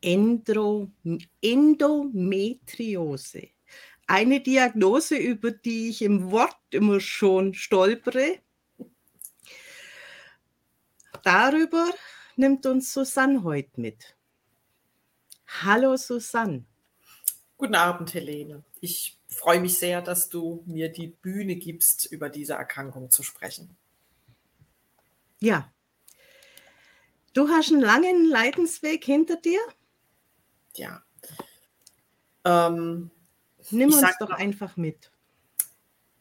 Endro Endometriose. Eine Diagnose, über die ich im Wort immer schon stolpere. Darüber nimmt uns Susanne heute mit. Hallo Susanne. Guten Abend, Helene. Ich freue mich sehr, dass du mir die Bühne gibst, über diese Erkrankung zu sprechen. Ja. Du hast einen langen Leidensweg hinter dir? Ja. Ähm, Nimm uns doch mal, einfach mit.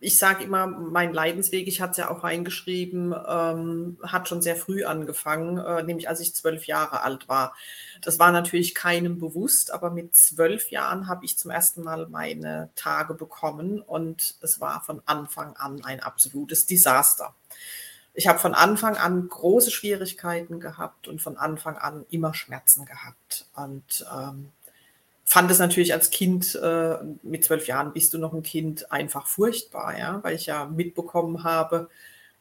Ich sage immer, mein Leidensweg, ich hatte es ja auch reingeschrieben, ähm, hat schon sehr früh angefangen, äh, nämlich als ich zwölf Jahre alt war. Das war natürlich keinem bewusst, aber mit zwölf Jahren habe ich zum ersten Mal meine Tage bekommen und es war von Anfang an ein absolutes Desaster. Ich habe von Anfang an große Schwierigkeiten gehabt und von Anfang an immer Schmerzen gehabt. Und ähm, fand es natürlich als Kind, äh, mit zwölf Jahren bist du noch ein Kind, einfach furchtbar, ja, weil ich ja mitbekommen habe,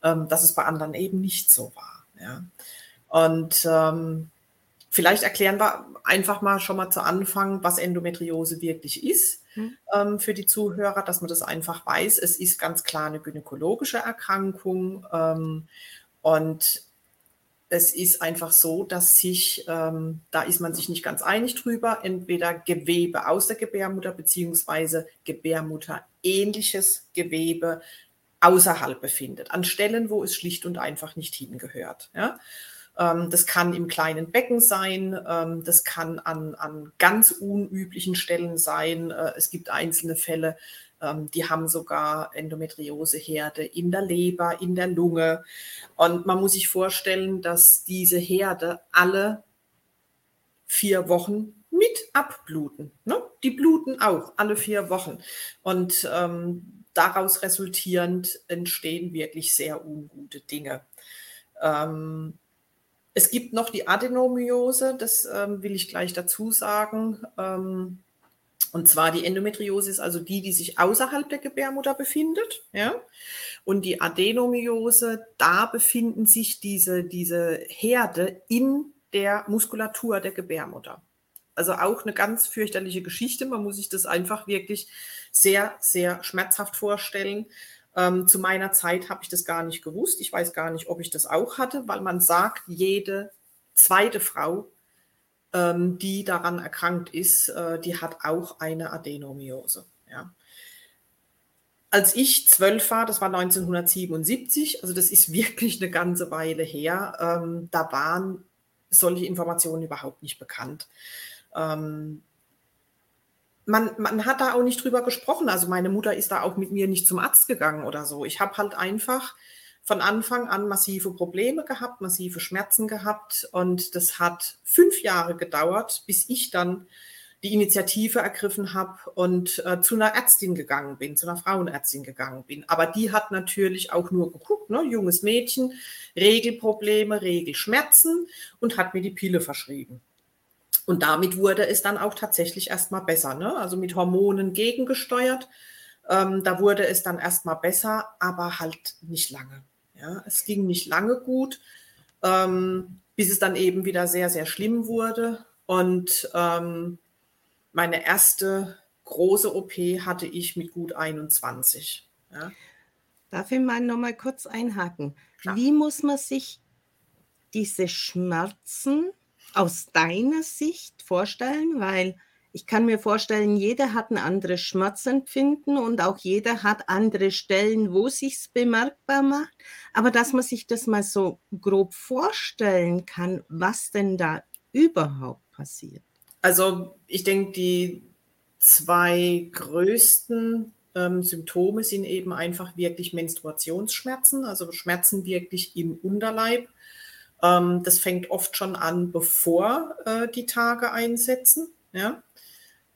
ähm, dass es bei anderen eben nicht so war. Ja. Und ähm, vielleicht erklären wir einfach mal schon mal zu Anfang, was Endometriose wirklich ist mhm. ähm, für die Zuhörer, dass man das einfach weiß. Es ist ganz klar eine gynäkologische Erkrankung ähm, und es ist einfach so, dass sich, ähm, da ist man sich nicht ganz einig drüber, entweder Gewebe aus der Gebärmutter beziehungsweise Gebärmutter ähnliches Gewebe außerhalb befindet, an Stellen, wo es schlicht und einfach nicht hingehört. Ja? Ähm, das kann im kleinen Becken sein, ähm, das kann an, an ganz unüblichen Stellen sein. Äh, es gibt einzelne Fälle, ähm, die haben sogar Endometrioseherde in der Leber, in der Lunge. Und man muss sich vorstellen, dass diese Herde alle vier Wochen mit abbluten. Ne? Die bluten auch alle vier Wochen. Und ähm, daraus resultierend entstehen wirklich sehr ungute Dinge. Ähm, es gibt noch die Adenomiose, das ähm, will ich gleich dazu sagen. Ähm, und zwar die Endometriose ist also die, die sich außerhalb der Gebärmutter befindet. Ja? Und die Adenomiose, da befinden sich diese, diese Herde in der Muskulatur der Gebärmutter. Also auch eine ganz fürchterliche Geschichte. Man muss sich das einfach wirklich sehr, sehr schmerzhaft vorstellen. Ähm, zu meiner Zeit habe ich das gar nicht gewusst. Ich weiß gar nicht, ob ich das auch hatte, weil man sagt, jede zweite Frau ähm, die daran erkrankt ist, äh, die hat auch eine Adenomiose. Ja. Als ich zwölf war, das war 1977, also das ist wirklich eine ganze Weile her, ähm, da waren solche Informationen überhaupt nicht bekannt. Ähm, man, man hat da auch nicht drüber gesprochen. Also meine Mutter ist da auch mit mir nicht zum Arzt gegangen oder so. Ich habe halt einfach von Anfang an massive Probleme gehabt, massive Schmerzen gehabt und das hat fünf Jahre gedauert, bis ich dann die Initiative ergriffen habe und äh, zu einer Ärztin gegangen bin, zu einer Frauenärztin gegangen bin. Aber die hat natürlich auch nur geguckt, ne, junges Mädchen, Regelprobleme, Regelschmerzen und hat mir die Pille verschrieben. Und damit wurde es dann auch tatsächlich erstmal besser, ne? also mit Hormonen gegengesteuert. Ähm, da wurde es dann erstmal besser, aber halt nicht lange. Ja, es ging nicht lange gut, ähm, bis es dann eben wieder sehr, sehr schlimm wurde. Und ähm, meine erste große OP hatte ich mit gut 21. Ja. Darf ich mal noch mal kurz einhaken? Klar. Wie muss man sich diese Schmerzen aus deiner Sicht vorstellen? Weil ich kann mir vorstellen, jeder hat ein anderes Schmerzempfinden und auch jeder hat andere Stellen, wo sich's bemerkbar macht. Aber dass man sich das mal so grob vorstellen kann, was denn da überhaupt passiert. Also ich denke, die zwei größten ähm, Symptome sind eben einfach wirklich Menstruationsschmerzen, also Schmerzen wirklich im Unterleib. Ähm, das fängt oft schon an, bevor äh, die Tage einsetzen. Ja?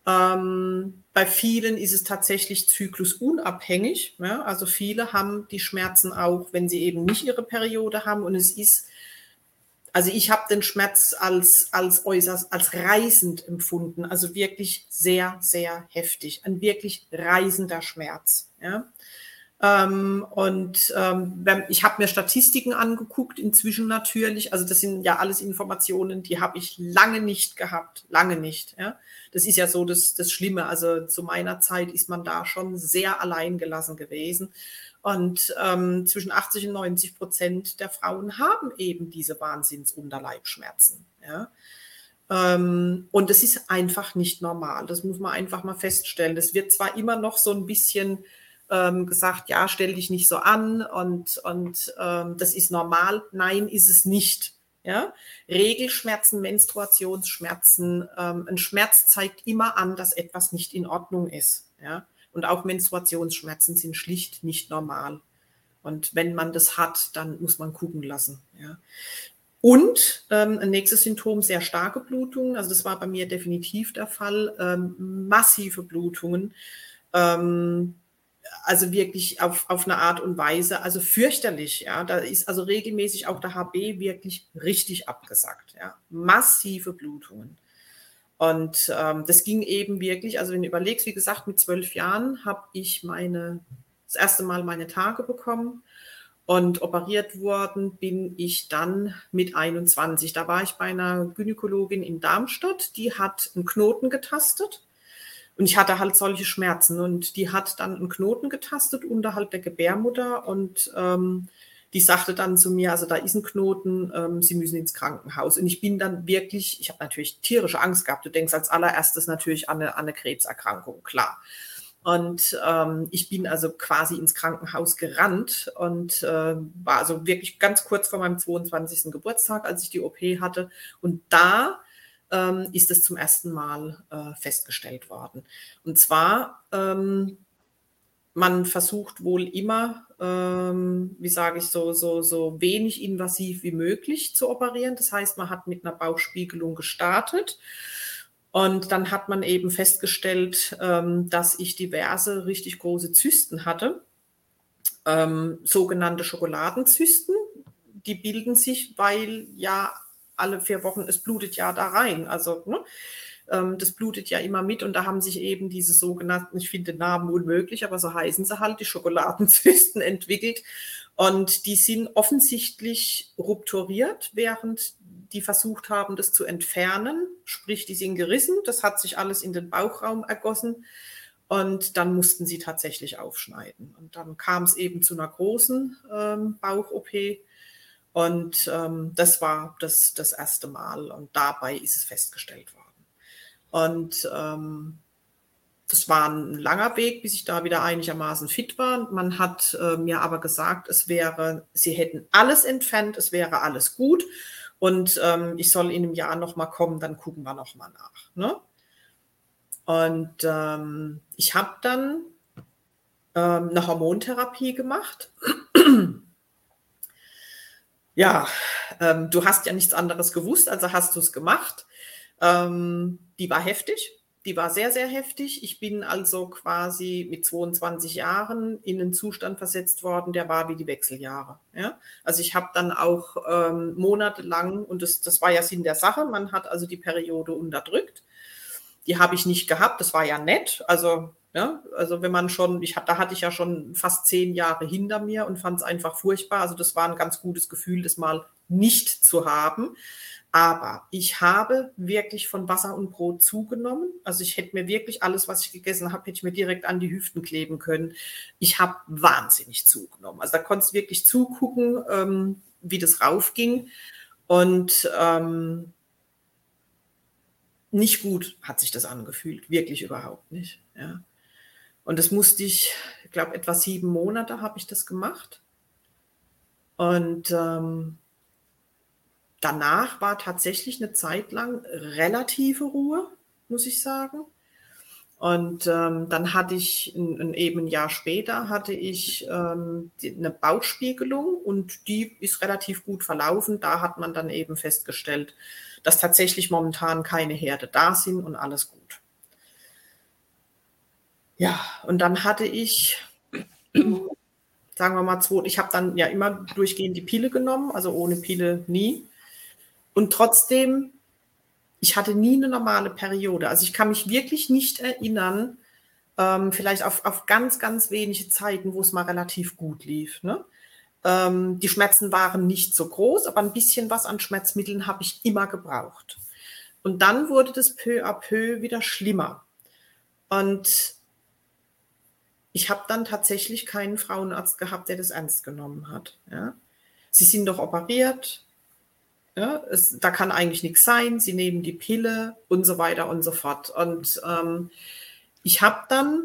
Ähm, bei vielen ist es tatsächlich zyklusunabhängig. Ja? Also viele haben die Schmerzen auch, wenn sie eben nicht ihre Periode haben. Und es ist, also ich habe den Schmerz als, als äußerst, als reißend empfunden. Also wirklich sehr, sehr heftig. Ein wirklich reißender Schmerz. Ja? Ähm, und ähm, ich habe mir Statistiken angeguckt, inzwischen natürlich. Also das sind ja alles Informationen, die habe ich lange nicht gehabt, lange nicht. Ja? Das ist ja so das, das Schlimme. Also zu meiner Zeit ist man da schon sehr alleingelassen gewesen. Und ähm, zwischen 80 und 90 Prozent der Frauen haben eben diese Wahnsinnsunterleibschmerzen. Ja? Ähm, und das ist einfach nicht normal. Das muss man einfach mal feststellen. Das wird zwar immer noch so ein bisschen ähm, gesagt, ja, stell dich nicht so an und, und ähm, das ist normal. Nein, ist es nicht. Ja? Regelschmerzen, Menstruationsschmerzen, ähm, ein Schmerz zeigt immer an, dass etwas nicht in Ordnung ist. Ja? Und auch Menstruationsschmerzen sind schlicht nicht normal. Und wenn man das hat, dann muss man gucken lassen. Ja. Und ähm, ein nächstes Symptom, sehr starke Blutungen. Also das war bei mir definitiv der Fall. Ähm, massive Blutungen. Ähm, also wirklich auf, auf eine Art und Weise, also fürchterlich, ja. Da ist also regelmäßig auch der HB wirklich richtig abgesackt, ja. Massive Blutungen. Und ähm, das ging eben wirklich, also wenn du überlegst, wie gesagt, mit zwölf Jahren habe ich meine, das erste Mal meine Tage bekommen und operiert worden bin ich dann mit 21. Da war ich bei einer Gynäkologin in Darmstadt, die hat einen Knoten getastet und ich hatte halt solche Schmerzen und die hat dann einen Knoten getastet unterhalb der Gebärmutter und ähm, die sagte dann zu mir, also da ist ein Knoten, ähm, Sie müssen ins Krankenhaus. Und ich bin dann wirklich, ich habe natürlich tierische Angst gehabt. Du denkst als allererstes natürlich an eine, an eine Krebserkrankung, klar. Und ähm, ich bin also quasi ins Krankenhaus gerannt und äh, war also wirklich ganz kurz vor meinem 22. Geburtstag, als ich die OP hatte. Und da ähm, ist es zum ersten Mal äh, festgestellt worden. Und zwar, ähm, man versucht wohl immer, ähm, wie sage ich, so, so, so wenig invasiv wie möglich zu operieren. Das heißt, man hat mit einer Bauchspiegelung gestartet. Und dann hat man eben festgestellt, ähm, dass ich diverse richtig große Zysten hatte, ähm, sogenannte Schokoladenzysten. Die bilden sich, weil ja alle vier Wochen, es blutet ja da rein. Also ne, ähm, das blutet ja immer mit und da haben sich eben diese sogenannten, ich finde Namen unmöglich, aber so heißen sie halt, die Schokoladenzysten entwickelt. Und die sind offensichtlich rupturiert, während die versucht haben, das zu entfernen. Sprich, die sind gerissen. Das hat sich alles in den Bauchraum ergossen. Und dann mussten sie tatsächlich aufschneiden. Und dann kam es eben zu einer großen ähm, Bauch-OP. Und ähm, das war das, das erste Mal. Und dabei ist es festgestellt worden. Und ähm, das war ein langer Weg, bis ich da wieder einigermaßen fit war. Man hat äh, mir aber gesagt, es wäre, sie hätten alles entfernt, es wäre alles gut. Und ähm, ich soll in einem Jahr nochmal kommen, dann gucken wir nochmal nach. Ne? Und ähm, ich habe dann ähm, eine Hormontherapie gemacht. Ja, ähm, du hast ja nichts anderes gewusst, also hast du es gemacht. Ähm, die war heftig. Die war sehr, sehr heftig. Ich bin also quasi mit 22 Jahren in einen Zustand versetzt worden, der war wie die Wechseljahre. Ja? Also ich habe dann auch ähm, monatelang, und das, das war ja Sinn der Sache, man hat also die Periode unterdrückt. Die habe ich nicht gehabt, das war ja nett. Also, ja, also wenn man schon, ich, da hatte ich ja schon fast zehn Jahre hinter mir und fand es einfach furchtbar. Also das war ein ganz gutes Gefühl, das mal nicht zu haben. Aber ich habe wirklich von Wasser und Brot zugenommen. Also ich hätte mir wirklich alles, was ich gegessen habe, hätte ich mir direkt an die Hüften kleben können. Ich habe wahnsinnig zugenommen. Also da konntest du wirklich zugucken, ähm, wie das raufging. Und ähm, nicht gut hat sich das angefühlt, wirklich überhaupt nicht. Ja. Und das musste ich, ich glaube, etwa sieben Monate habe ich das gemacht. Und ähm, danach war tatsächlich eine Zeit lang relative Ruhe, muss ich sagen. Und ähm, dann hatte ich ein, ein, eben ein Jahr später hatte ich ähm, die, eine Bauchspiegelung und die ist relativ gut verlaufen. Da hat man dann eben festgestellt, dass tatsächlich momentan keine Herde da sind und alles gut. Ja, und dann hatte ich, sagen wir mal, zwei, ich habe dann ja immer durchgehend die Pille genommen, also ohne Pille nie. Und trotzdem, ich hatte nie eine normale Periode. Also ich kann mich wirklich nicht erinnern, ähm, vielleicht auf, auf ganz, ganz wenige Zeiten, wo es mal relativ gut lief. Ne? Ähm, die Schmerzen waren nicht so groß, aber ein bisschen was an Schmerzmitteln habe ich immer gebraucht. Und dann wurde das peu à peu wieder schlimmer. Und ich habe dann tatsächlich keinen Frauenarzt gehabt, der das ernst genommen hat. Ja? Sie sind doch operiert, ja? es, da kann eigentlich nichts sein, sie nehmen die Pille und so weiter und so fort. Und ähm, ich habe dann,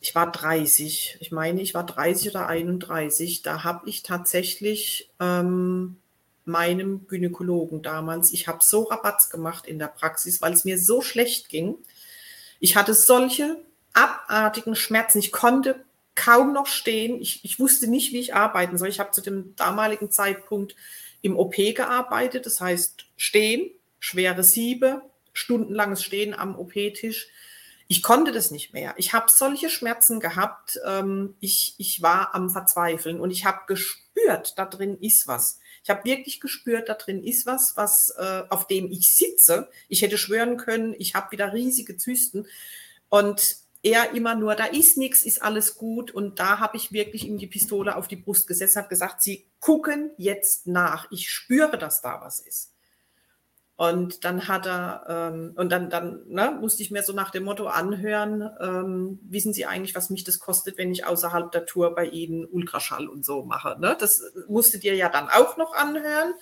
ich war 30, ich meine, ich war 30 oder 31, da habe ich tatsächlich ähm, meinem Gynäkologen damals, ich habe so Rabatz gemacht in der Praxis, weil es mir so schlecht ging. Ich hatte solche abartigen Schmerzen. Ich konnte kaum noch stehen. Ich, ich wusste nicht, wie ich arbeiten soll. Ich habe zu dem damaligen Zeitpunkt im OP gearbeitet, das heißt stehen, schwere Siebe, stundenlanges Stehen am OP-Tisch. Ich konnte das nicht mehr. Ich habe solche Schmerzen gehabt. Ähm, ich, ich war am Verzweifeln und ich habe gespürt, da drin ist was. Ich habe wirklich gespürt, da drin ist was, was äh, auf dem ich sitze. Ich hätte schwören können, ich habe wieder riesige Zysten und er immer nur, da ist nichts, ist alles gut. Und da habe ich wirklich ihm die Pistole auf die Brust gesetzt, habe gesagt, Sie gucken jetzt nach. Ich spüre, dass da was ist. Und dann hat er, ähm, und dann, dann ne, musste ich mir so nach dem Motto anhören, ähm, wissen Sie eigentlich, was mich das kostet, wenn ich außerhalb der Tour bei Ihnen Ultraschall und so mache? Ne? Das musste dir ja dann auch noch anhören.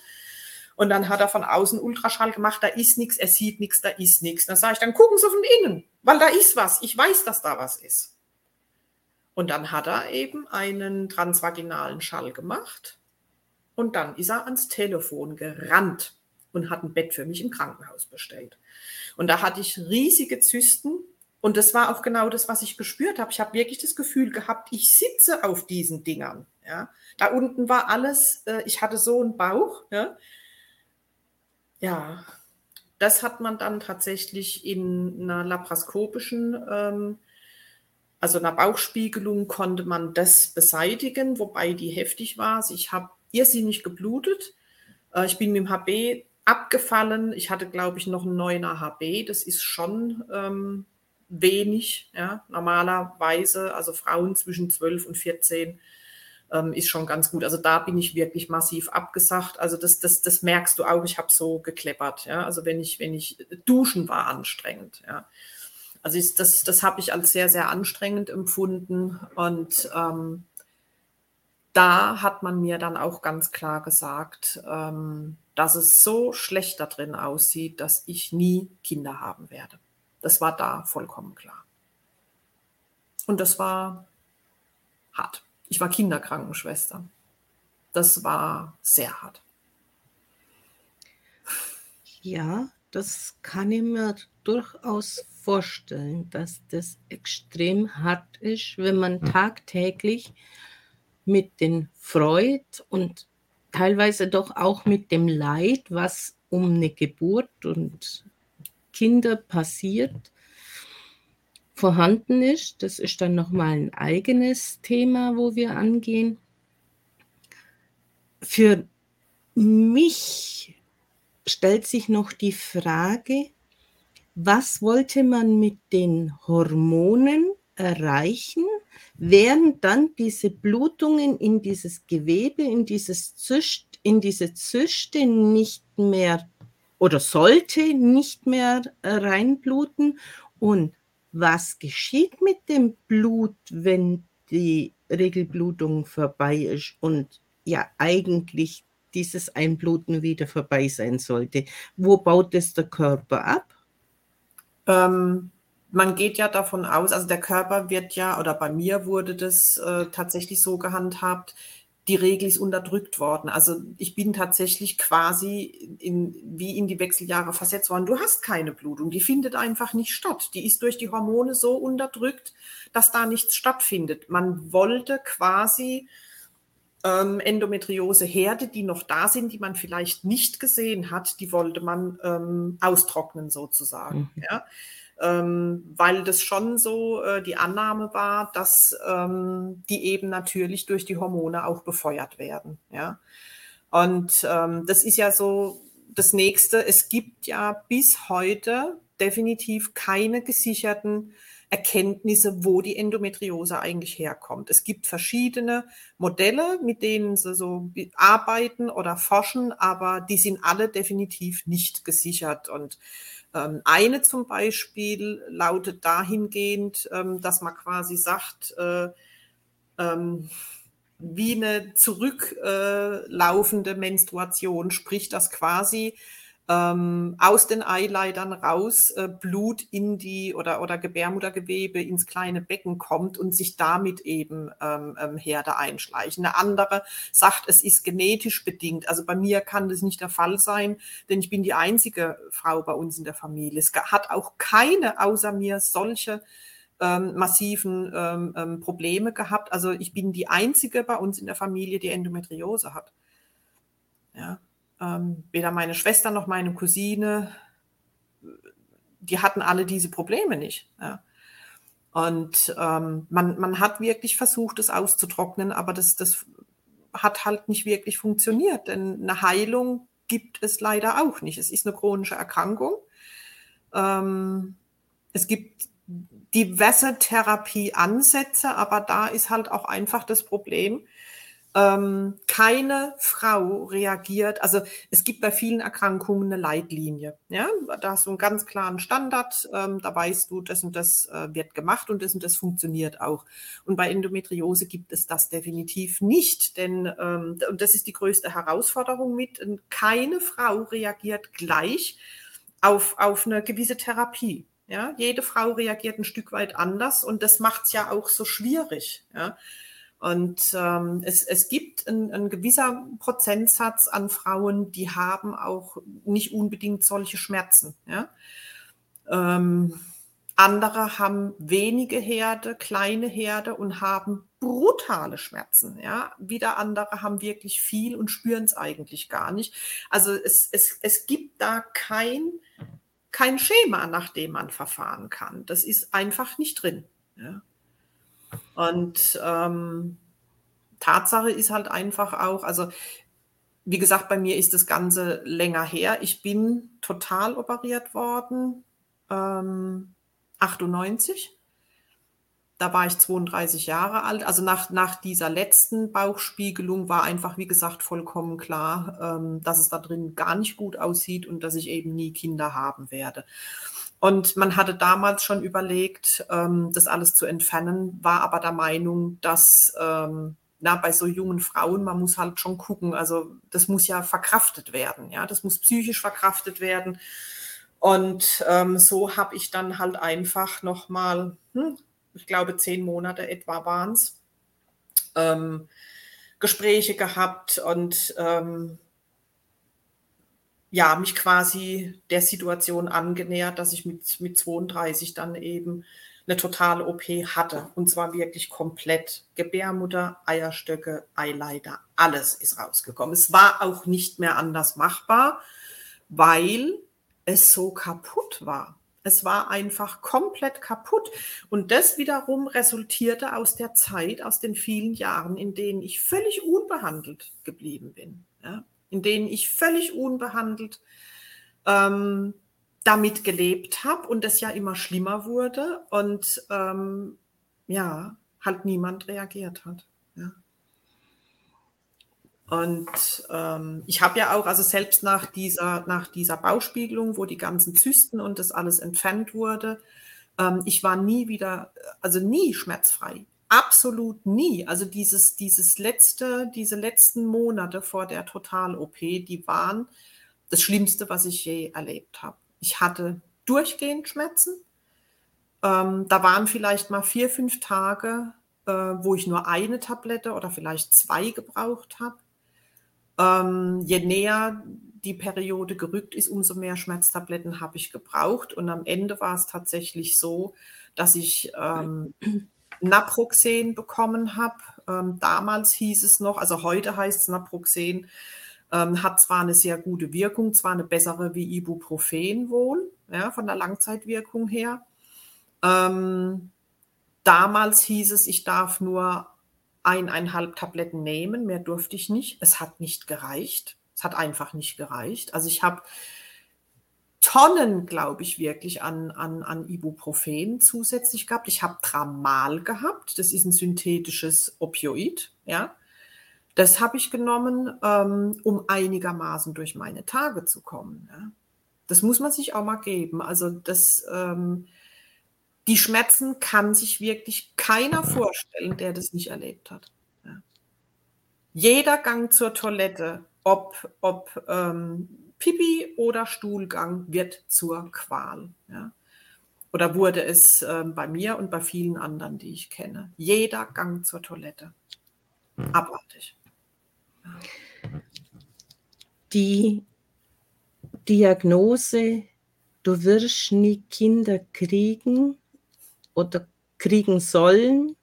Und dann hat er von außen Ultraschall gemacht, da ist nichts, er sieht nichts, da ist nichts. Dann sage ich, dann gucken Sie von innen, weil da ist was. Ich weiß, dass da was ist. Und dann hat er eben einen transvaginalen Schall gemacht. Und dann ist er ans Telefon gerannt und hat ein Bett für mich im Krankenhaus bestellt. Und da hatte ich riesige Zysten. Und das war auch genau das, was ich gespürt habe. Ich habe wirklich das Gefühl gehabt, ich sitze auf diesen Dingern. Ja. Da unten war alles, äh, ich hatte so einen Bauch. Ja. Ja, das hat man dann tatsächlich in einer laparoskopischen, ähm, also einer Bauchspiegelung konnte man das beseitigen, wobei die heftig war. Also ich habe irrsinnig geblutet. Äh, ich bin mit dem HB abgefallen. Ich hatte, glaube ich, noch einen neuen HB. Das ist schon ähm, wenig. Ja? Normalerweise, also Frauen zwischen 12 und 14 ähm, ist schon ganz gut. Also da bin ich wirklich massiv abgesagt. Also das, das, das merkst du auch, ich habe so gekleppert. Ja? Also wenn ich, wenn ich duschen war anstrengend. Ja? Also ist, das, das habe ich als sehr, sehr anstrengend empfunden. Und ähm, da hat man mir dann auch ganz klar gesagt, ähm, dass es so schlecht da drin aussieht, dass ich nie Kinder haben werde. Das war da vollkommen klar. Und das war hart. Ich war Kinderkrankenschwester. Das war sehr hart. Ja, das kann ich mir durchaus vorstellen, dass das extrem hart ist, wenn man hm. tagtäglich mit den Freud und teilweise doch auch mit dem Leid, was um eine Geburt und Kinder passiert, vorhanden ist. Das ist dann nochmal ein eigenes Thema, wo wir angehen. Für mich stellt sich noch die Frage, was wollte man mit den Hormonen erreichen, während dann diese Blutungen in dieses Gewebe, in, dieses Zyst, in diese Zyste nicht mehr oder sollte nicht mehr reinbluten und was geschieht mit dem Blut, wenn die Regelblutung vorbei ist und ja eigentlich dieses Einbluten wieder vorbei sein sollte. Wo baut es der Körper ab? Ähm, man geht ja davon aus, also der Körper wird ja, oder bei mir wurde das äh, tatsächlich so gehandhabt, die Regel ist unterdrückt worden. Also ich bin tatsächlich quasi in, wie in die Wechseljahre versetzt worden. Du hast keine Blutung, die findet einfach nicht statt. Die ist durch die Hormone so unterdrückt, dass da nichts stattfindet. Man wollte quasi ähm, Endometriose-Herde, die noch da sind, die man vielleicht nicht gesehen hat, die wollte man ähm, austrocknen sozusagen. Mhm. Ja ähm, weil das schon so äh, die Annahme war, dass ähm, die eben natürlich durch die Hormone auch befeuert werden. Ja? Und ähm, das ist ja so das Nächste. Es gibt ja bis heute definitiv keine gesicherten Erkenntnisse, wo die Endometriose eigentlich herkommt. Es gibt verschiedene Modelle, mit denen sie so arbeiten oder forschen, aber die sind alle definitiv nicht gesichert. Und eine zum Beispiel lautet dahingehend, ähm, dass man quasi sagt, äh, ähm, wie eine zurücklaufende Menstruation, sprich, dass quasi ähm, aus den Eileitern raus äh, Blut in die oder, oder Gebärmuttergewebe ins kleine Becken kommt und sich damit eben ähm, ähm, Herde einschleichen. Eine andere sagt, es ist genetisch bedingt. Also bei mir kann das nicht der Fall sein, denn ich bin die einzige Frau bei uns in der Familie. Es hat auch keine außer mir solche ähm, massiven ähm, ähm, Probleme gehabt. Also ich bin die einzige bei uns in der Familie, die Endometriose hat. Ja. Ähm, weder meine Schwester noch meine Cousine, die hatten alle diese Probleme nicht. Ja. Und ähm, man, man hat wirklich versucht, es auszutrocknen, aber das, das hat halt nicht wirklich funktioniert, denn eine Heilung gibt es leider auch nicht. Es ist eine chronische Erkrankung. Ähm, es gibt diverse Therapieansätze, aber da ist halt auch einfach das Problem, ähm, keine Frau reagiert, also es gibt bei vielen Erkrankungen eine Leitlinie. Ja? Da hast du einen ganz klaren Standard, ähm, da weißt du, das und das äh, wird gemacht und das und das funktioniert auch. Und bei Endometriose gibt es das definitiv nicht, denn ähm, und das ist die größte Herausforderung mit, keine Frau reagiert gleich auf, auf eine gewisse Therapie. Ja, jede Frau reagiert ein Stück weit anders und das macht es ja auch so schwierig. Ja. Und ähm, es, es gibt ein, ein gewisser Prozentsatz an Frauen, die haben auch nicht unbedingt solche Schmerzen. Ja? Ähm, andere haben wenige Herde, kleine Herde und haben brutale Schmerzen. Ja? Wieder andere haben wirklich viel und spüren es eigentlich gar nicht. Also es, es, es gibt da kein, kein Schema, nach dem man verfahren kann. Das ist einfach nicht drin. Ja? Und ähm, Tatsache ist halt einfach auch, also wie gesagt, bei mir ist das Ganze länger her. Ich bin total operiert worden, ähm, 98. Da war ich 32 Jahre alt. Also nach, nach dieser letzten Bauchspiegelung war einfach, wie gesagt, vollkommen klar, ähm, dass es da drin gar nicht gut aussieht und dass ich eben nie Kinder haben werde. Und man hatte damals schon überlegt, ähm, das alles zu entfernen, war aber der Meinung, dass ähm, na, bei so jungen Frauen, man muss halt schon gucken, also das muss ja verkraftet werden, ja, das muss psychisch verkraftet werden. Und ähm, so habe ich dann halt einfach nochmal, hm, ich glaube, zehn Monate etwa waren es, ähm, Gespräche gehabt und ähm, ja, mich quasi der Situation angenähert, dass ich mit, mit 32 dann eben eine totale OP hatte. Und zwar wirklich komplett. Gebärmutter, Eierstöcke, Eileiter, alles ist rausgekommen. Es war auch nicht mehr anders machbar, weil es so kaputt war. Es war einfach komplett kaputt. Und das wiederum resultierte aus der Zeit, aus den vielen Jahren, in denen ich völlig unbehandelt geblieben bin. Ja? In denen ich völlig unbehandelt ähm, damit gelebt habe und es ja immer schlimmer wurde und ähm, ja, halt niemand reagiert hat. Ja. Und ähm, ich habe ja auch, also selbst nach dieser, nach dieser Bauspiegelung, wo die ganzen Zysten und das alles entfernt wurde, ähm, ich war nie wieder, also nie schmerzfrei absolut nie. Also dieses, dieses letzte, diese letzten Monate vor der Total-OP, die waren das Schlimmste, was ich je erlebt habe. Ich hatte durchgehend Schmerzen. Ähm, da waren vielleicht mal vier, fünf Tage, äh, wo ich nur eine Tablette oder vielleicht zwei gebraucht habe. Ähm, je näher die Periode gerückt ist, umso mehr Schmerztabletten habe ich gebraucht. Und am Ende war es tatsächlich so, dass ich ähm, Naproxen bekommen habe. Ähm, damals hieß es noch, also heute heißt es Naproxen, ähm, hat zwar eine sehr gute Wirkung, zwar eine bessere wie Ibuprofen wohl, ja, von der Langzeitwirkung her. Ähm, damals hieß es, ich darf nur eineinhalb Tabletten nehmen, mehr durfte ich nicht. Es hat nicht gereicht. Es hat einfach nicht gereicht. Also ich habe Tonnen, glaube ich, wirklich an, an, an Ibuprofen zusätzlich gehabt. Ich habe Tramal gehabt. Das ist ein synthetisches Opioid. Ja. Das habe ich genommen, ähm, um einigermaßen durch meine Tage zu kommen. Ja. Das muss man sich auch mal geben. Also das, ähm, die Schmerzen kann sich wirklich keiner vorstellen, der das nicht erlebt hat. Ja. Jeder Gang zur Toilette, ob, ob ähm, Pipi oder Stuhlgang, wird zur Qual. Ja. Oder wurde es äh, bei mir und bei vielen anderen, die ich kenne. Jeder Gang zur Toilette. Hm. Abartig. Die Diagnose, du wirst nie Kinder kriegen, oder kriegen sollen,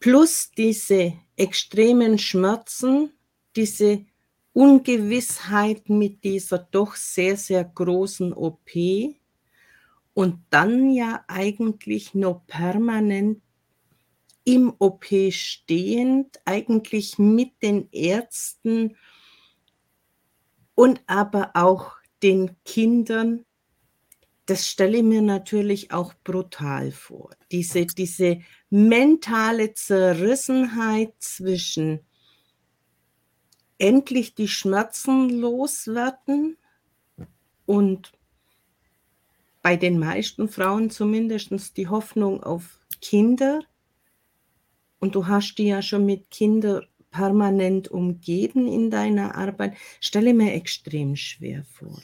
plus diese extremen Schmerzen, diese Ungewissheit mit dieser doch sehr, sehr großen OP und dann ja eigentlich noch permanent im OP stehend, eigentlich mit den Ärzten und aber auch den Kindern das stelle ich mir natürlich auch brutal vor. Diese, diese mentale Zerrissenheit zwischen endlich die Schmerzen loswerden und bei den meisten Frauen zumindest die Hoffnung auf Kinder. Und du hast die ja schon mit Kindern permanent umgeben in deiner Arbeit. Stelle mir extrem schwer vor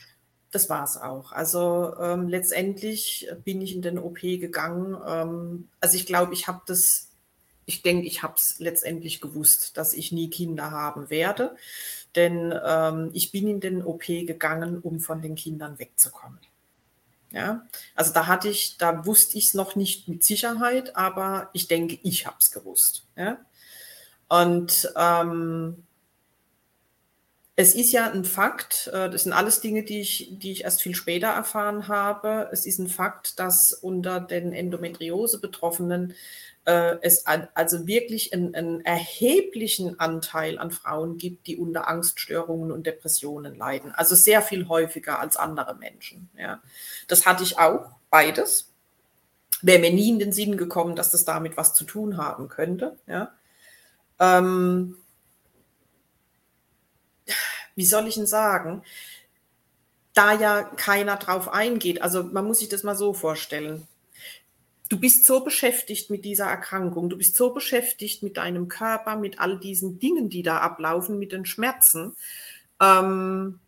das war es auch. Also ähm, letztendlich bin ich in den OP gegangen. Ähm, also ich glaube, ich habe das, ich denke, ich habe es letztendlich gewusst, dass ich nie Kinder haben werde. Denn ähm, ich bin in den OP gegangen, um von den Kindern wegzukommen. Ja, also da hatte ich, da wusste ich es noch nicht mit Sicherheit, aber ich denke, ich habe es gewusst. Ja, und ähm, es ist ja ein Fakt, äh, das sind alles Dinge, die ich, die ich erst viel später erfahren habe. Es ist ein Fakt, dass unter den Endometriose-Betroffenen äh, es also wirklich einen, einen, erheblichen Anteil an Frauen gibt, die unter Angststörungen und Depressionen leiden. Also sehr viel häufiger als andere Menschen. Ja. Das hatte ich auch, beides. Wäre mir nie in den Sinn gekommen, dass das damit was zu tun haben könnte. Ja. Ähm, wie soll ich denn sagen, da ja keiner drauf eingeht. Also man muss sich das mal so vorstellen. Du bist so beschäftigt mit dieser Erkrankung, du bist so beschäftigt mit deinem Körper, mit all diesen Dingen, die da ablaufen, mit den Schmerzen. Ähm,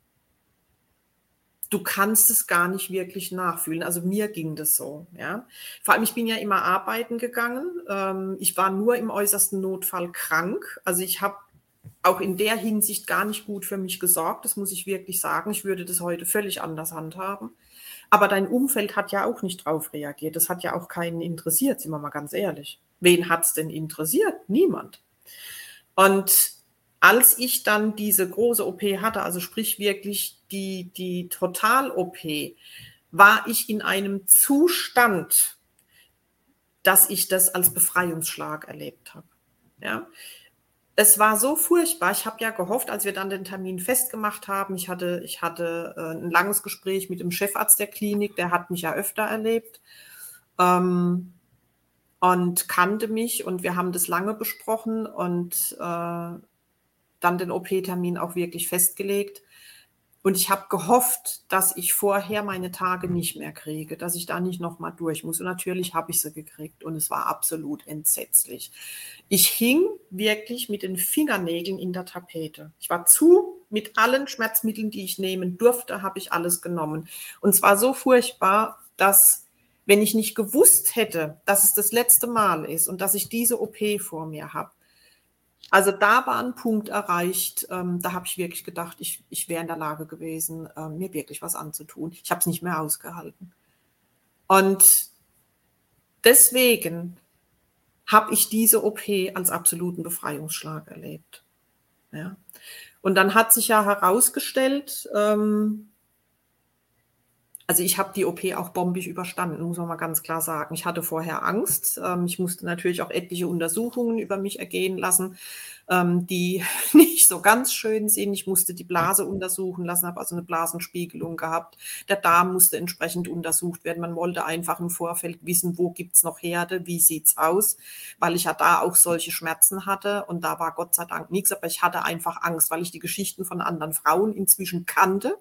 du kannst es gar nicht wirklich nachfühlen. Also mir ging das so. Ja. Vor allem, ich bin ja immer arbeiten gegangen. Ähm, ich war nur im äußersten Notfall krank. Also ich habe auch in der Hinsicht gar nicht gut für mich gesorgt. Das muss ich wirklich sagen. Ich würde das heute völlig anders handhaben. Aber dein Umfeld hat ja auch nicht drauf reagiert. Das hat ja auch keinen interessiert, sind wir mal ganz ehrlich. Wen hat es denn interessiert? Niemand. Und als ich dann diese große OP hatte, also sprich wirklich die, die Total-OP, war ich in einem Zustand, dass ich das als Befreiungsschlag erlebt habe. Ja, es war so furchtbar. Ich habe ja gehofft, als wir dann den Termin festgemacht haben, ich hatte, ich hatte äh, ein langes Gespräch mit dem Chefarzt der Klinik, der hat mich ja öfter erlebt ähm, und kannte mich und wir haben das lange besprochen und äh, dann den OP-Termin auch wirklich festgelegt. Und ich habe gehofft, dass ich vorher meine Tage nicht mehr kriege, dass ich da nicht nochmal durch muss. Und natürlich habe ich sie gekriegt und es war absolut entsetzlich. Ich hing wirklich mit den Fingernägeln in der Tapete. Ich war zu mit allen Schmerzmitteln, die ich nehmen durfte, habe ich alles genommen. Und es war so furchtbar, dass wenn ich nicht gewusst hätte, dass es das letzte Mal ist und dass ich diese OP vor mir habe, also da war ein Punkt erreicht, ähm, da habe ich wirklich gedacht, ich, ich wäre in der Lage gewesen, äh, mir wirklich was anzutun. Ich habe es nicht mehr ausgehalten. Und deswegen habe ich diese OP als absoluten Befreiungsschlag erlebt. Ja. Und dann hat sich ja herausgestellt, ähm, Also ich habe die OP auch bombig überstanden, muss man mal ganz klar sagen. Ich hatte vorher Angst. Ähm, ich musste natürlich auch etliche Untersuchungen über mich ergehen lassen, ähm, die nicht so ganz schön sind. Ich musste die Blase untersuchen lassen, habe also eine Blasenspiegelung gehabt. Der Darm musste entsprechend untersucht werden. Man wollte einfach im Vorfeld wissen, wo gibt's noch Herde, wie sieht's aus, weil ich ja da auch solche Schmerzen hatte und da war Gott sei Dank nichts, aber ich hatte einfach Angst, weil ich die Geschichten von anderen Frauen inzwischen kannte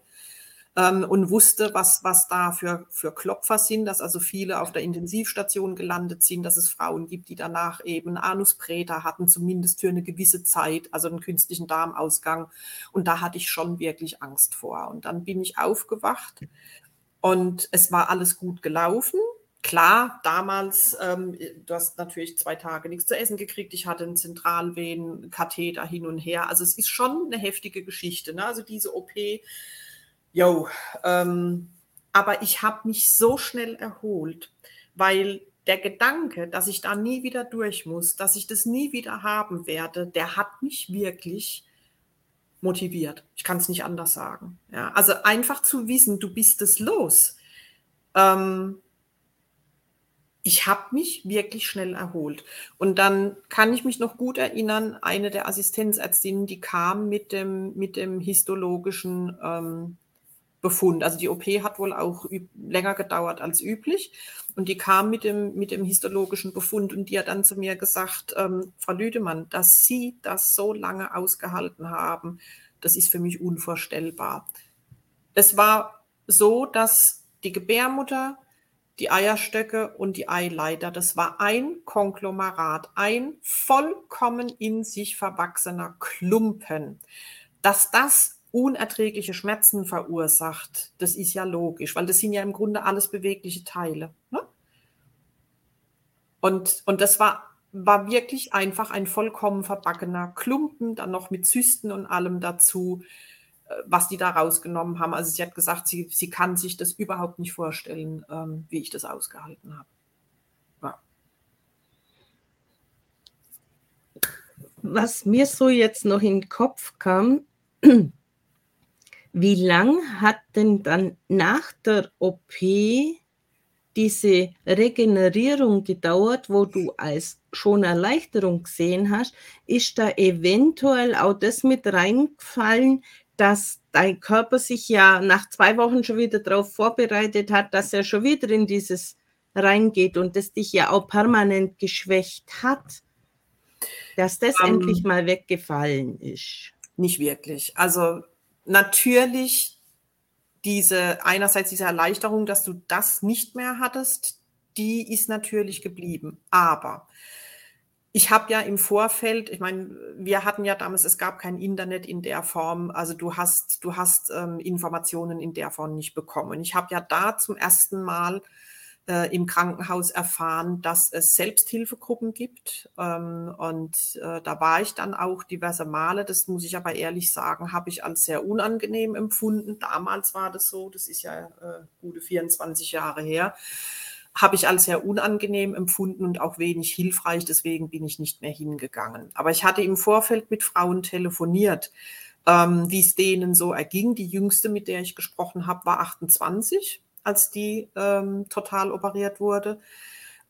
ähm, und wusste, was, was da für, für Klopfer sind, dass also viele auf der Intensivstation gelandet sind, dass es Frauen gibt, die danach eben Anus Preta hatten, zumindest für eine gewisse Zeit, also einen künstlichen Darmausgang. Und da hatte ich schon wirklich Angst vor. Und dann bin ich aufgewacht und es war alles gut gelaufen. Klar, damals, ähm, du hast natürlich zwei Tage nichts zu essen gekriegt. Ich hatte einen Zentralvenen, Katheter hin und her. Also es ist schon eine heftige Geschichte. Ne? Also diese OP Jo, ähm, aber ich habe mich so schnell erholt, weil der Gedanke, dass ich da nie wieder durch muss, dass ich das nie wieder haben werde, der hat mich wirklich motiviert. Ich kann es nicht anders sagen. Ja, also einfach zu wissen, du bist es los. Ähm, ich habe mich wirklich schnell erholt. Und dann kann ich mich noch gut erinnern, eine der Assistenzärztinnen, die kam mit dem, mit dem histologischen ähm, Befund. Also die OP hat wohl auch länger gedauert als üblich. Und die kam mit dem, mit dem histologischen Befund und die hat dann zu mir gesagt, ähm, Frau Lüdemann, dass Sie das so lange ausgehalten haben, das ist für mich unvorstellbar. Es war so, dass die Gebärmutter, die Eierstöcke und die Eileiter, das war ein Konglomerat, ein vollkommen in sich verwachsener Klumpen. Dass das unerträgliche Schmerzen verursacht, das ist ja logisch, weil das sind ja im Grunde alles bewegliche Teile. Ne? Und, und das war, war wirklich einfach ein vollkommen verbackener Klumpen, dann noch mit Zysten und allem dazu, äh, was die da rausgenommen haben. Also sie hat gesagt, sie, sie kann sich das überhaupt nicht vorstellen, ähm, wie ich das ausgehalten habe. Was mir so jetzt noch in den Kopf kam, wie lang hat denn dann nach der OP diese Regenerierung gedauert, wo du als schon Erleichterung gesehen hast? Ist da eventuell auch das mit reingefallen, dass dein Körper sich ja nach zwei Wochen schon wieder darauf vorbereitet hat, dass er schon wieder in dieses reingeht und das dich ja auch permanent geschwächt hat, dass das um, ähm. endlich mal weggefallen ist? Nicht wirklich. Also natürlich diese, einerseits diese Erleichterung, dass du das nicht mehr hattest, die ist natürlich geblieben. Aber ich habe ja im Vorfeld, ich meine, wir hatten ja damals, es gab kein Internet in der Form, also du hast, du hast ähm, Informationen in der Form nicht bekommen. Ich habe ja da zum ersten Mal äh, im Krankenhaus erfahren, dass es Selbsthilfegruppen gibt. Ähm, und äh, da war ich dann auch diverse Male, das muss ich aber ehrlich sagen, habe ich als sehr unangenehm empfunden. Damals war das so, das ist ja äh, gute 24 Jahre her habe ich als sehr unangenehm empfunden und auch wenig hilfreich. Deswegen bin ich nicht mehr hingegangen. Aber ich hatte im Vorfeld mit Frauen telefoniert, ähm, wie es denen so erging. Die jüngste, mit der ich gesprochen habe, war 28 als die ähm, total operiert wurde.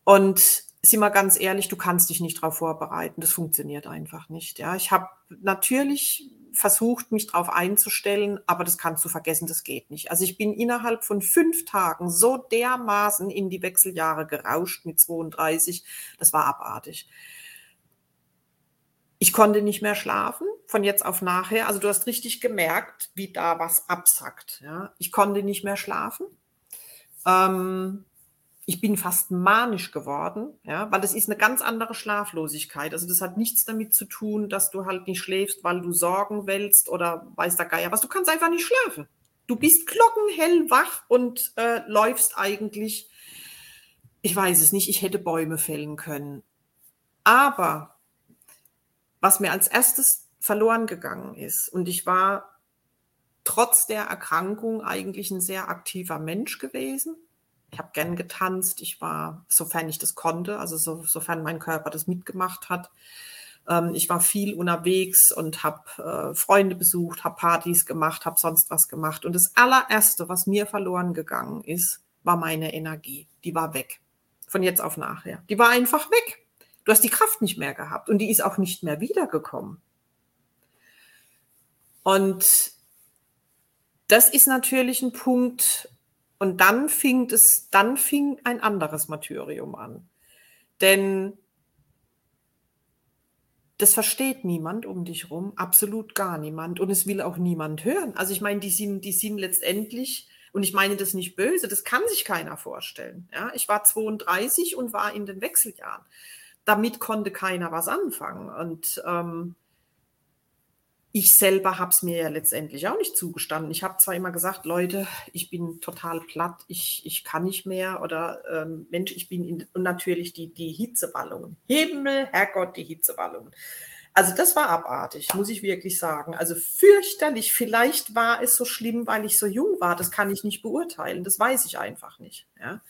Und sieh mal ganz ehrlich, du kannst dich nicht darauf vorbereiten. Das funktioniert einfach nicht. Ja, ich habe natürlich versucht, mich darauf einzustellen, aber das kannst du vergessen, das geht nicht. Also ich bin innerhalb von fünf Tagen so dermaßen in die Wechseljahre gerauscht mit 32. Das war abartig. Ich konnte nicht mehr schlafen von jetzt auf nachher. Also du hast richtig gemerkt, wie da was absackt. Ja. Ich konnte nicht mehr schlafen. Ähm, ich bin fast manisch geworden, ja, weil das ist eine ganz andere Schlaflosigkeit. Also das hat nichts damit zu tun, dass du halt nicht schläfst, weil du Sorgen wälzt oder weiß der Geier was. Du kannst einfach nicht schlafen. Du bist glockenhell wach und äh, läufst eigentlich, ich weiß es nicht, ich hätte Bäume fällen können. Aber was mir als erstes verloren gegangen ist, und ich war trotz der Erkrankung eigentlich ein sehr aktiver Mensch gewesen. Ich habe gern getanzt. Ich war, sofern ich das konnte, also so, sofern mein Körper das mitgemacht hat, Ähm, ich war viel unterwegs und habe äh, Freunde besucht, habe Partys gemacht, habe sonst was gemacht. Und das allererste, was mir verloren gegangen ist, war meine Energie. Die war weg. Von jetzt auf nachher. Die war einfach weg. Du hast die Kraft nicht mehr gehabt und die ist auch nicht mehr wiedergekommen. Und das ist natürlich ein Punkt. Und dann fing es, dann fing ein anderes Martyrium an. Denn das versteht niemand um dich rum, absolut gar niemand. Und es will auch niemand hören. Also ich meine, die sind, die sind letztendlich, und ich meine das nicht böse, das kann sich keiner vorstellen. Ja, ich war 32 und war in den Wechseljahren. Damit konnte keiner was anfangen. Und ähm, ich selber habe es mir ja letztendlich auch nicht zugestanden. Ich habe zwar immer gesagt, Leute, ich bin total platt, ich, ich kann nicht mehr oder ähm, Mensch, ich bin in, und natürlich die, die Hitzewallungen. Himmel, Herrgott, die Hitzewallungen. Also das war abartig, muss ich wirklich sagen. Also fürchterlich. Vielleicht war es so schlimm, weil ich so jung war. Das kann ich nicht beurteilen. Das weiß ich einfach nicht. Ja.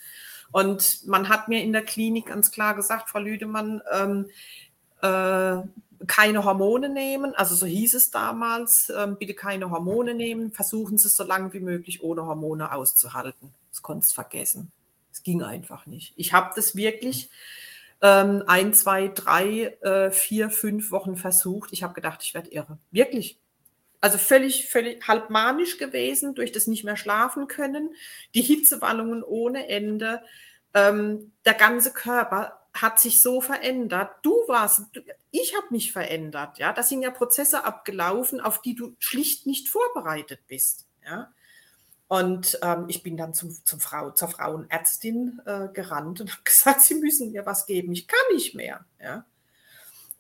Und man hat mir in der Klinik ganz klar gesagt, Frau Lüdemann, ähm, äh, keine Hormone nehmen, also so hieß es damals, ähm, bitte keine Hormone nehmen, versuchen Sie es so lange wie möglich ohne Hormone auszuhalten. Das konntest vergessen. Es ging einfach nicht. Ich habe das wirklich ähm, ein, zwei, drei, äh, vier, fünf Wochen versucht. Ich habe gedacht, ich werde irre. Wirklich. Also völlig, völlig halb manisch gewesen, durch das nicht mehr schlafen können, die Hitzewallungen ohne Ende, ähm, der ganze Körper hat sich so verändert. Du warst, ich habe mich verändert. Ja, das sind ja Prozesse abgelaufen, auf die du schlicht nicht vorbereitet bist. Ja. Und ähm, ich bin dann zum, zum Frau, zur Frauenärztin äh, gerannt und habe gesagt, sie müssen mir was geben. Ich kann nicht mehr. Ja.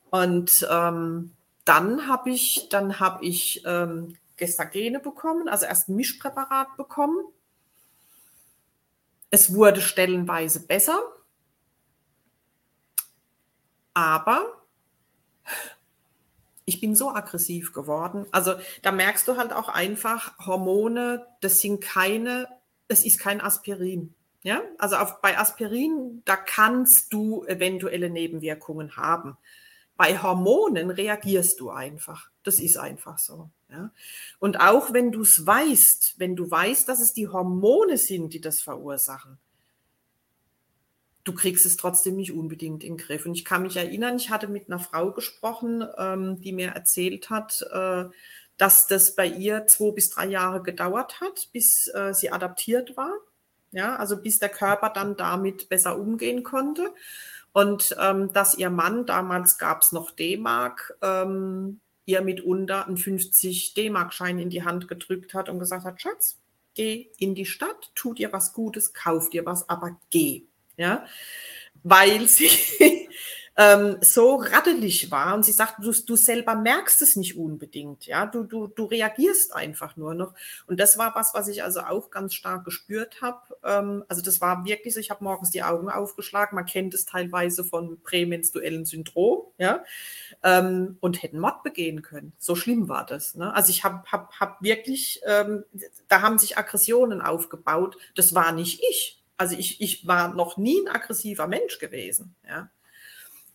Und ähm, dann habe ich, dann habe ich ähm, Gestagene bekommen, also erst ein Mischpräparat bekommen. Es wurde stellenweise besser. Aber ich bin so aggressiv geworden. Also da merkst du halt auch einfach, Hormone, das sind keine, es ist kein Aspirin. Ja, also auf, bei Aspirin, da kannst du eventuelle Nebenwirkungen haben. Bei Hormonen reagierst du einfach. Das ist einfach so. Ja? Und auch wenn du es weißt, wenn du weißt, dass es die Hormone sind, die das verursachen, du kriegst es trotzdem nicht unbedingt in den Griff. Und ich kann mich erinnern, ich hatte mit einer Frau gesprochen, ähm, die mir erzählt hat, äh, dass das bei ihr zwei bis drei Jahre gedauert hat, bis äh, sie adaptiert war. Ja, also bis der Körper dann damit besser umgehen konnte. Und ähm, dass ihr Mann, damals gab es noch D-Mark, ähm, ihr mitunter einen 50 D-Mark-Schein in die Hand gedrückt hat und gesagt hat, Schatz, geh in die Stadt, tu dir was Gutes, kauf dir was, aber geh ja, weil sie ähm, so rattelig war und sie sagt, du, du selber merkst es nicht unbedingt, ja, du, du, du reagierst einfach nur noch. Und das war was, was ich also auch ganz stark gespürt habe. Ähm, also das war wirklich ich habe morgens die Augen aufgeschlagen, man kennt es teilweise von prämenstruellen Syndrom, ja, ähm, und hätten Mord begehen können. So schlimm war das. Ne? Also ich habe hab, hab wirklich, ähm, da haben sich Aggressionen aufgebaut, das war nicht ich. Also ich, ich war noch nie ein aggressiver Mensch gewesen. Ja.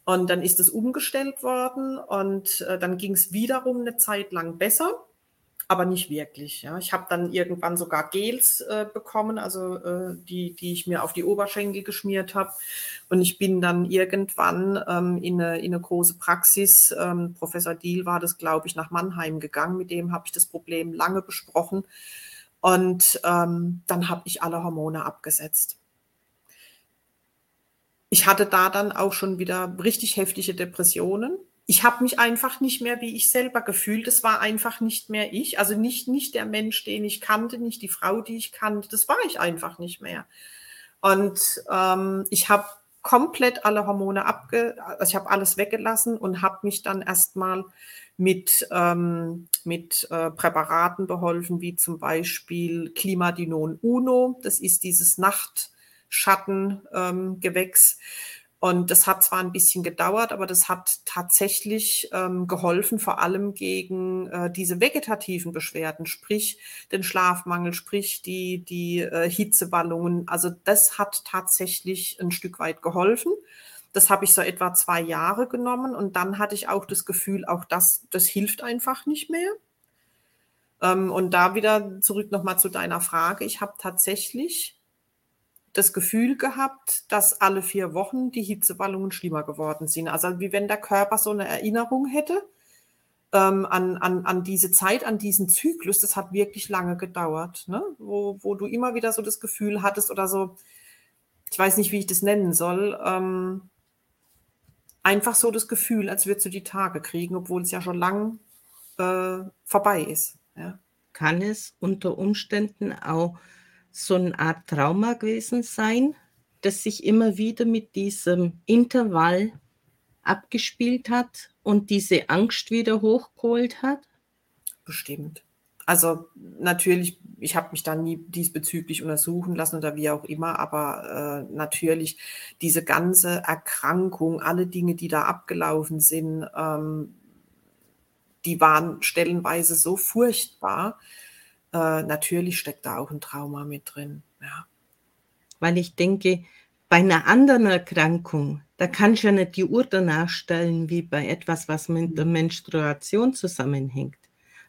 Und dann ist es umgestellt worden und äh, dann ging es wiederum eine Zeit lang besser, aber nicht wirklich. Ja. Ich habe dann irgendwann sogar Gels äh, bekommen, also äh, die, die ich mir auf die Oberschenkel geschmiert habe. Und ich bin dann irgendwann ähm, in, eine, in eine große Praxis, ähm, Professor Diel war das, glaube ich, nach Mannheim gegangen. Mit dem habe ich das Problem lange besprochen. Und ähm, dann habe ich alle Hormone abgesetzt. Ich hatte da dann auch schon wieder richtig heftige Depressionen. Ich habe mich einfach nicht mehr wie ich selber gefühlt. Es war einfach nicht mehr ich. Also nicht, nicht der Mensch, den ich kannte, nicht die Frau, die ich kannte. Das war ich einfach nicht mehr. Und ähm, ich habe komplett alle Hormone abge, also ich habe alles weggelassen und habe mich dann erstmal mit, ähm, mit äh, Präparaten beholfen, wie zum Beispiel Klimadinon Uno. Das ist dieses Nachtschattengewächs. Und das hat zwar ein bisschen gedauert, aber das hat tatsächlich ähm, geholfen, vor allem gegen äh, diese vegetativen Beschwerden, sprich den Schlafmangel, sprich die, die äh, Hitzewallungen. Also das hat tatsächlich ein Stück weit geholfen. Das habe ich so etwa zwei Jahre genommen und dann hatte ich auch das Gefühl, auch das, das hilft einfach nicht mehr. Ähm, und da wieder zurück nochmal zu deiner Frage. Ich habe tatsächlich das Gefühl gehabt, dass alle vier Wochen die Hitzewallungen schlimmer geworden sind. Also wie wenn der Körper so eine Erinnerung hätte ähm, an, an, an diese Zeit, an diesen Zyklus. Das hat wirklich lange gedauert, ne? wo, wo du immer wieder so das Gefühl hattest oder so, ich weiß nicht, wie ich das nennen soll, ähm, einfach so das Gefühl, als würdest du die Tage kriegen, obwohl es ja schon lang äh, vorbei ist. Ja. Kann es unter Umständen auch so eine Art Trauma gewesen sein, das sich immer wieder mit diesem Intervall abgespielt hat und diese Angst wieder hochgeholt hat? Bestimmt. Also natürlich, ich habe mich dann nie diesbezüglich untersuchen lassen oder wie auch immer, aber äh, natürlich diese ganze Erkrankung, alle Dinge, die da abgelaufen sind, ähm, die waren stellenweise so furchtbar. Äh, natürlich steckt da auch ein Trauma mit drin. Ja. Weil ich denke, bei einer anderen Erkrankung, da kannst du ja nicht die Uhr danach stellen, wie bei etwas, was mit der mhm. Menstruation zusammenhängt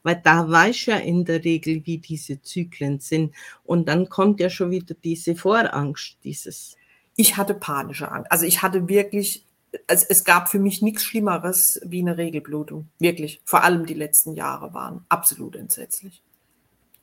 weil da weiß ja in der Regel, wie diese Zyklen sind. Und dann kommt ja schon wieder diese Vorangst, dieses. Ich hatte panische Angst. Also ich hatte wirklich, es, es gab für mich nichts Schlimmeres wie eine Regelblutung. Wirklich. Vor allem die letzten Jahre waren absolut entsetzlich.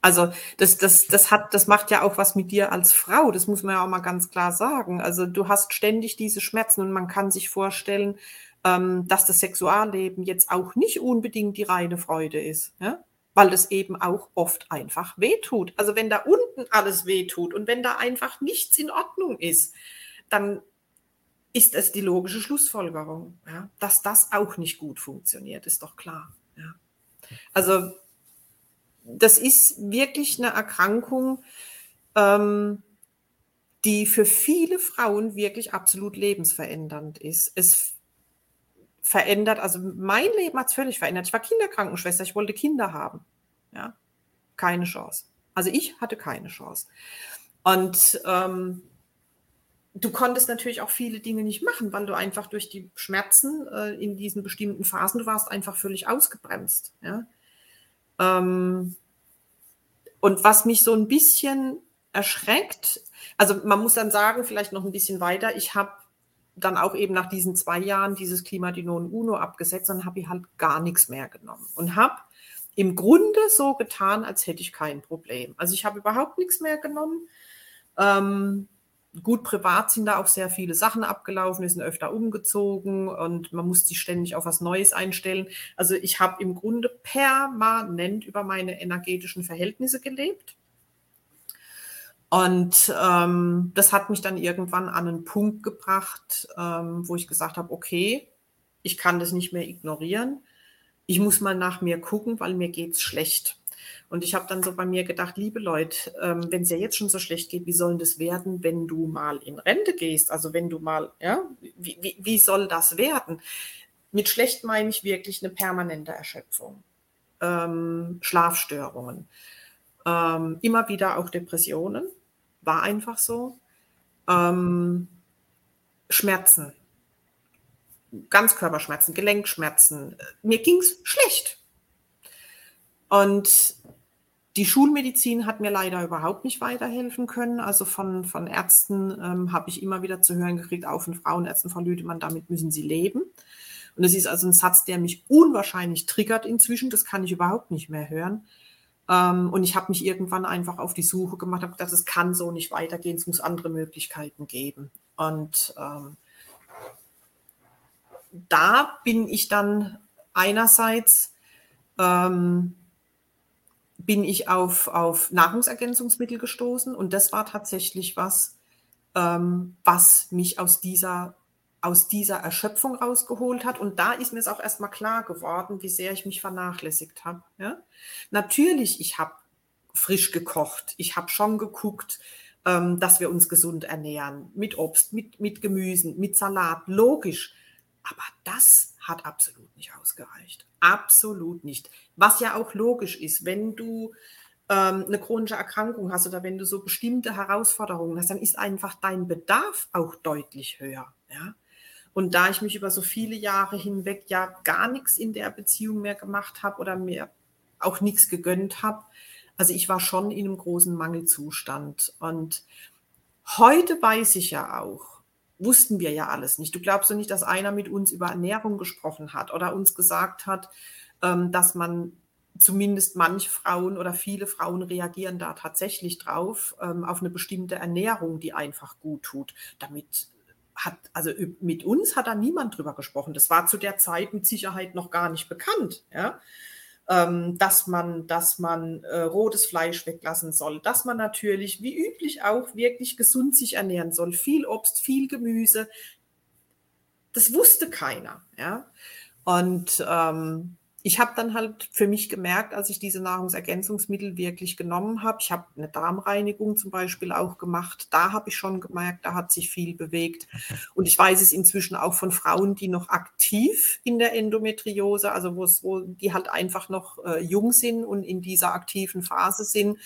Also das, das, das hat, das macht ja auch was mit dir als Frau. Das muss man ja auch mal ganz klar sagen. Also du hast ständig diese Schmerzen und man kann sich vorstellen, ähm, dass das Sexualleben jetzt auch nicht unbedingt die reine Freude ist, ja? weil es eben auch oft einfach wehtut. Also wenn da unten alles wehtut und wenn da einfach nichts in Ordnung ist, dann ist es die logische Schlussfolgerung, ja? dass das auch nicht gut funktioniert, ist doch klar. Ja? Also das ist wirklich eine Erkrankung, ähm, die für viele Frauen wirklich absolut lebensverändernd ist. Es verändert. Also mein Leben hat es völlig verändert. Ich war Kinderkrankenschwester, ich wollte Kinder haben. Ja, keine Chance. Also ich hatte keine Chance. Und ähm, du konntest natürlich auch viele Dinge nicht machen, weil du einfach durch die Schmerzen äh, in diesen bestimmten Phasen, du warst einfach völlig ausgebremst. Ja? Ähm, und was mich so ein bisschen erschreckt, also man muss dann sagen, vielleicht noch ein bisschen weiter, ich habe dann auch eben nach diesen zwei Jahren dieses Klimadinon Uno abgesetzt und habe ich halt gar nichts mehr genommen und habe im Grunde so getan, als hätte ich kein Problem. Also ich habe überhaupt nichts mehr genommen. Ähm, gut, privat sind da auch sehr viele Sachen abgelaufen, wir sind öfter umgezogen und man muss sich ständig auf was Neues einstellen. Also ich habe im Grunde permanent über meine energetischen Verhältnisse gelebt und ähm, das hat mich dann irgendwann an einen Punkt gebracht, ähm, wo ich gesagt habe, okay, ich kann das nicht mehr ignorieren. Ich muss mal nach mir gucken, weil mir geht's schlecht. Und ich habe dann so bei mir gedacht, liebe Leute, ähm, wenn es ja jetzt schon so schlecht geht, wie soll das werden, wenn du mal in Rente gehst? Also wenn du mal, ja, wie, wie, wie soll das werden? Mit schlecht meine ich wirklich eine permanente Erschöpfung, ähm, Schlafstörungen, ähm, immer wieder auch Depressionen war einfach so. Ähm, Schmerzen, Ganzkörperschmerzen, Gelenkschmerzen. Mir ging es schlecht. Und die Schulmedizin hat mir leider überhaupt nicht weiterhelfen können. Also von, von Ärzten ähm, habe ich immer wieder zu hören gekriegt, auch von Frauenärzten, Frau Lüdemann, damit müssen sie leben. Und es ist also ein Satz, der mich unwahrscheinlich triggert inzwischen. Das kann ich überhaupt nicht mehr hören. Ähm, und ich habe mich irgendwann einfach auf die Suche gemacht, habe gedacht, es kann so nicht weitergehen, es muss andere Möglichkeiten geben. Und ähm, da bin ich dann einerseits ähm, bin ich auf, auf Nahrungsergänzungsmittel gestoßen und das war tatsächlich was, ähm, was mich aus dieser aus dieser Erschöpfung rausgeholt hat. Und da ist mir es auch erstmal klar geworden, wie sehr ich mich vernachlässigt habe. Ja? Natürlich, ich habe frisch gekocht. Ich habe schon geguckt, ähm, dass wir uns gesund ernähren. Mit Obst, mit, mit Gemüsen, mit Salat. Logisch. Aber das hat absolut nicht ausgereicht. Absolut nicht. Was ja auch logisch ist, wenn du ähm, eine chronische Erkrankung hast oder wenn du so bestimmte Herausforderungen hast, dann ist einfach dein Bedarf auch deutlich höher. Ja? Und da ich mich über so viele Jahre hinweg ja gar nichts in der Beziehung mehr gemacht habe oder mir auch nichts gegönnt habe, also ich war schon in einem großen Mangelzustand. Und heute weiß ich ja auch, wussten wir ja alles nicht. Du glaubst doch nicht, dass einer mit uns über Ernährung gesprochen hat oder uns gesagt hat, ähm, dass man zumindest manche Frauen oder viele Frauen reagieren da tatsächlich drauf, ähm, auf eine bestimmte Ernährung, die einfach gut tut. Damit hat, also mit uns hat da niemand drüber gesprochen. Das war zu der Zeit mit Sicherheit noch gar nicht bekannt, ja. Ähm, dass man, dass man äh, rotes Fleisch weglassen soll, dass man natürlich, wie üblich auch, wirklich gesund sich ernähren soll. Viel Obst, viel Gemüse. Das wusste keiner, ja. Und ähm, ich habe dann halt für mich gemerkt, als ich diese Nahrungsergänzungsmittel wirklich genommen habe, ich habe eine Darmreinigung zum Beispiel auch gemacht, da habe ich schon gemerkt, da hat sich viel bewegt. Und ich weiß es inzwischen auch von Frauen, die noch aktiv in der Endometriose, also wo die halt einfach noch äh, jung sind und in dieser aktiven Phase sind,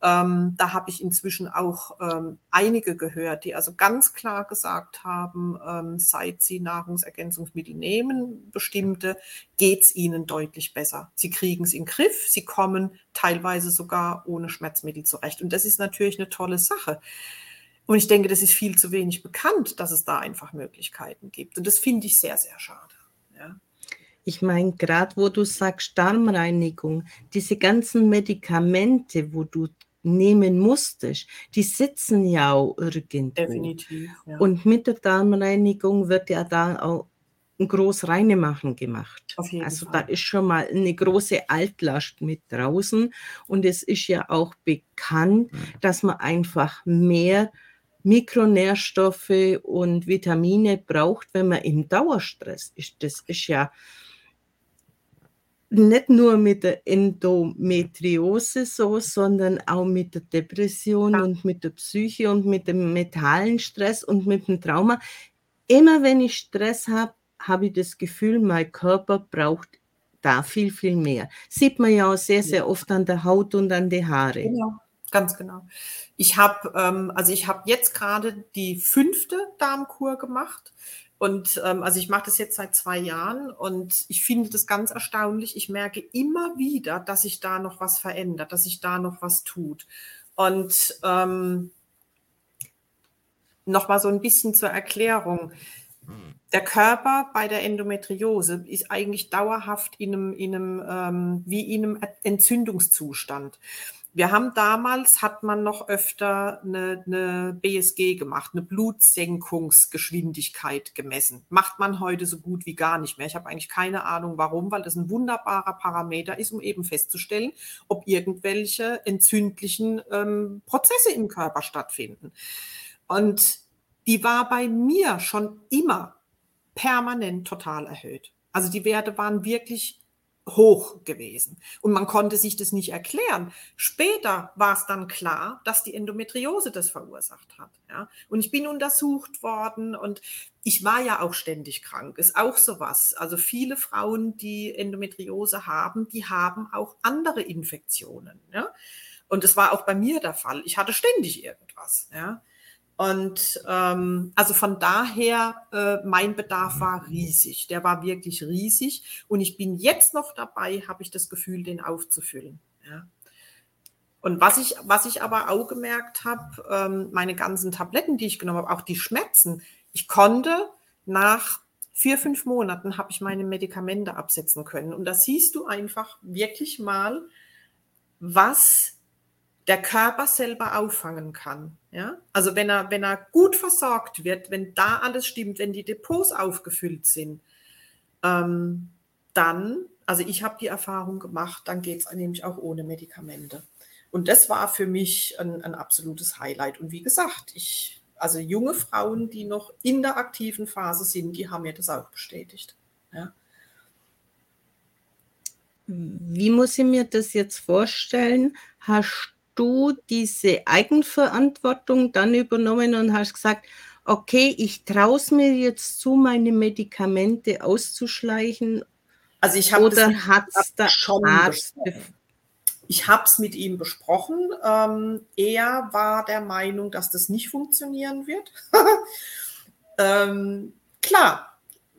ähm, da habe ich inzwischen auch ähm, einige gehört, die also ganz klar gesagt haben, ähm, seit sie Nahrungsergänzungsmittel nehmen, bestimmte, geht es ihnen deutlich besser. Sie kriegen es in den Griff, sie kommen teilweise sogar ohne Schmerzmittel zurecht. Und das ist natürlich eine tolle Sache. Und ich denke, das ist viel zu wenig bekannt, dass es da einfach Möglichkeiten gibt. Und das finde ich sehr, sehr schade. Ja. Ich meine, gerade wo du sagst Darmreinigung, diese ganzen Medikamente, wo du nehmen musstest, die sitzen ja auch irgendwo. Definitiv. Ja. Und mit der Darmreinigung wird ja da auch ein groß Reinemachen gemacht. also Fall. da ist schon mal eine große Altlast mit draußen und es ist ja auch bekannt, dass man einfach mehr Mikronährstoffe und Vitamine braucht, wenn man im Dauerstress ist. Das ist ja nicht nur mit der Endometriose so, sondern auch mit der Depression ja. und mit der Psyche und mit dem mentalen Stress und mit dem Trauma. Immer wenn ich Stress habe, habe ich das Gefühl, mein Körper braucht da viel, viel mehr. Sieht man ja auch sehr, sehr oft an der Haut und an den Haare. Genau, ganz genau. Ich habe, ähm, also ich habe jetzt gerade die fünfte Darmkur gemacht. Und ähm, also ich mache das jetzt seit zwei Jahren und ich finde das ganz erstaunlich. Ich merke immer wieder, dass sich da noch was verändert, dass sich da noch was tut. Und ähm, nochmal so ein bisschen zur Erklärung. Der Körper bei der Endometriose ist eigentlich dauerhaft in einem, in einem ähm, wie in einem Entzündungszustand. Wir haben damals, hat man noch öfter eine, eine BSG gemacht, eine Blutsenkungsgeschwindigkeit gemessen. Macht man heute so gut wie gar nicht mehr. Ich habe eigentlich keine Ahnung warum, weil das ein wunderbarer Parameter ist, um eben festzustellen, ob irgendwelche entzündlichen ähm, Prozesse im Körper stattfinden. Und die war bei mir schon immer permanent total erhöht. Also die Werte waren wirklich hoch gewesen. Und man konnte sich das nicht erklären. Später war es dann klar, dass die Endometriose das verursacht hat. Ja? Und ich bin untersucht worden und ich war ja auch ständig krank. Ist auch sowas. Also viele Frauen, die Endometriose haben, die haben auch andere Infektionen. Ja? Und es war auch bei mir der Fall. Ich hatte ständig irgendwas. Ja? Und ähm, also von daher, äh, mein Bedarf war riesig. Der war wirklich riesig. Und ich bin jetzt noch dabei, habe ich das Gefühl, den aufzufüllen. Ja. Und was ich, was ich aber auch gemerkt habe, ähm, meine ganzen Tabletten, die ich genommen habe, auch die Schmerzen, ich konnte nach vier, fünf Monaten habe ich meine Medikamente absetzen können. Und da siehst du einfach wirklich mal, was der Körper selber auffangen kann. Ja? Also wenn er, wenn er gut versorgt wird, wenn da alles stimmt, wenn die Depots aufgefüllt sind, ähm, dann, also ich habe die Erfahrung gemacht, dann geht es nämlich auch ohne Medikamente. Und das war für mich ein, ein absolutes Highlight. Und wie gesagt, ich, also junge Frauen, die noch in der aktiven Phase sind, die haben mir das auch bestätigt. Ja. Wie muss ich mir das jetzt vorstellen? Hast du diese Eigenverantwortung dann übernommen und hast gesagt, okay, ich traue es mir jetzt zu, meine Medikamente auszuschleichen? Also ich habe oder hat es da schon Arzt ich habe es mit ihm besprochen. Ähm, er war der Meinung, dass das nicht funktionieren wird. ähm, klar,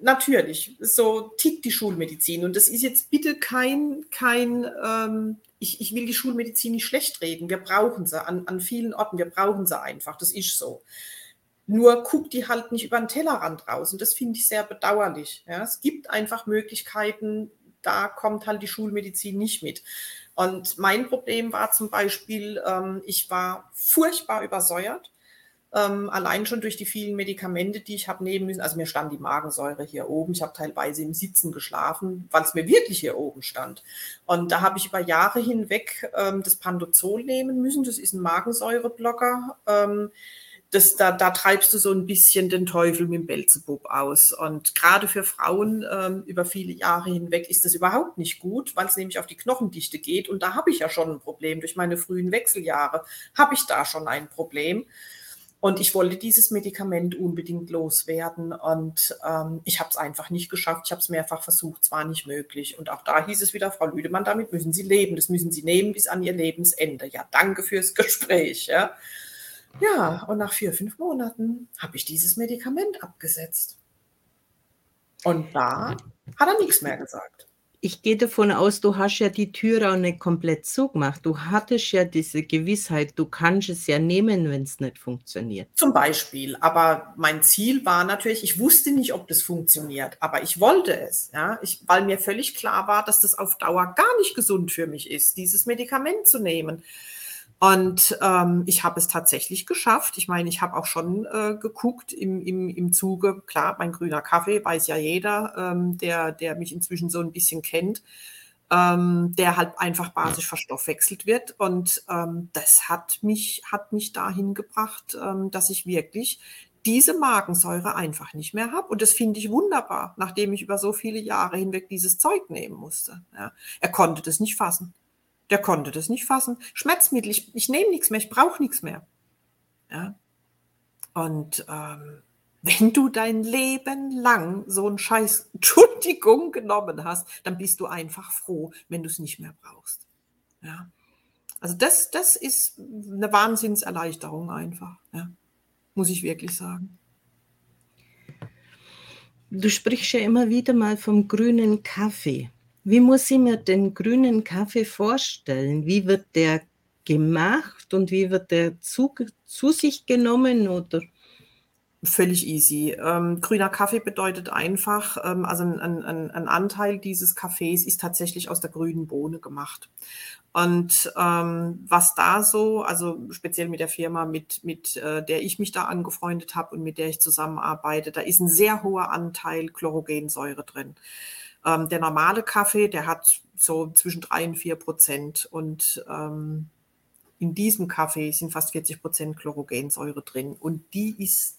natürlich, so tickt die Schulmedizin. Und das ist jetzt bitte kein, kein ähm, ich, ich will die Schulmedizin nicht schlecht reden. Wir brauchen sie an, an vielen Orten, wir brauchen sie einfach. Das ist so. Nur guckt die halt nicht über den Tellerrand raus. Und das finde ich sehr bedauerlich. Ja, es gibt einfach Möglichkeiten, da kommt halt die Schulmedizin nicht mit. Und mein Problem war zum Beispiel, ähm, ich war furchtbar übersäuert ähm, allein schon durch die vielen Medikamente, die ich habe nehmen müssen. Also mir stand die Magensäure hier oben. Ich habe teilweise im Sitzen geschlafen, weil es mir wirklich hier oben stand. Und da habe ich über Jahre hinweg ähm, das Pandozol nehmen müssen. Das ist ein Magensäureblocker. Ähm, das, da, da treibst du so ein bisschen den Teufel mit dem Belzebub aus. Und gerade für Frauen ähm, über viele Jahre hinweg ist das überhaupt nicht gut, weil es nämlich auf die Knochendichte geht. Und da habe ich ja schon ein Problem. Durch meine frühen Wechseljahre habe ich da schon ein Problem. Und ich wollte dieses Medikament unbedingt loswerden und ähm, ich habe es einfach nicht geschafft. Ich habe es mehrfach versucht, es war nicht möglich. Und auch da hieß es wieder, Frau Lüdemann, damit müssen Sie leben. Das müssen Sie nehmen bis an Ihr Lebensende. Ja, danke fürs Gespräch. Ja, ja und nach vier, fünf Monaten habe ich dieses Medikament abgesetzt. Und da hat er nichts mehr gesagt ich gehe davon aus, du hast ja die Tür auch nicht komplett zugemacht. Du hattest ja diese Gewissheit, du kannst es ja nehmen, wenn es nicht funktioniert. Zum Beispiel. Aber mein Ziel war natürlich, ich wusste nicht, ob das funktioniert, aber ich wollte es, ja, ich, weil mir völlig klar war, dass das auf Dauer gar nicht gesund für mich ist, dieses Medikament zu nehmen. Und ähm, ich habe es tatsächlich geschafft. Ich meine, ich habe auch schon äh, geguckt im, im, im Zuge, klar, mein grüner Kaffee weiß ja jeder, ähm, der, der mich inzwischen so ein bisschen kennt, ähm, der halt einfach basisch verstoffwechselt wird. Und ähm, das hat mich, hat mich dahin gebracht, ähm, dass ich wirklich diese Magensäure einfach nicht mehr habe. Und das finde ich wunderbar, nachdem ich über so viele Jahre hinweg dieses Zeug nehmen musste. Ja. Er konnte das nicht fassen. Der konnte das nicht fassen. Schmerzmittel, ich, ich nehme nichts mehr, ich brauche nichts mehr. Ja? Und ähm, wenn du dein Leben lang so einen Scheiß Entschuldigung genommen hast, dann bist du einfach froh, wenn du es nicht mehr brauchst. Ja? Also das, das ist eine Wahnsinnserleichterung einfach. Ja? Muss ich wirklich sagen. Du sprichst ja immer wieder mal vom grünen Kaffee. Wie muss ich mir den grünen Kaffee vorstellen? Wie wird der gemacht und wie wird der zu, zu sich genommen oder? Völlig easy. Ähm, grüner Kaffee bedeutet einfach, ähm, also ein, ein, ein, Anteil dieses Kaffees ist tatsächlich aus der grünen Bohne gemacht. Und ähm, was da so, also speziell mit der Firma, mit, mit äh, der ich mich da angefreundet habe und mit der ich zusammenarbeite, da ist ein sehr hoher Anteil Chlorogensäure drin. Ähm, der normale Kaffee, der hat so zwischen drei und vier Prozent und ähm, in diesem Kaffee sind fast 40 Prozent Chlorogensäure drin und die ist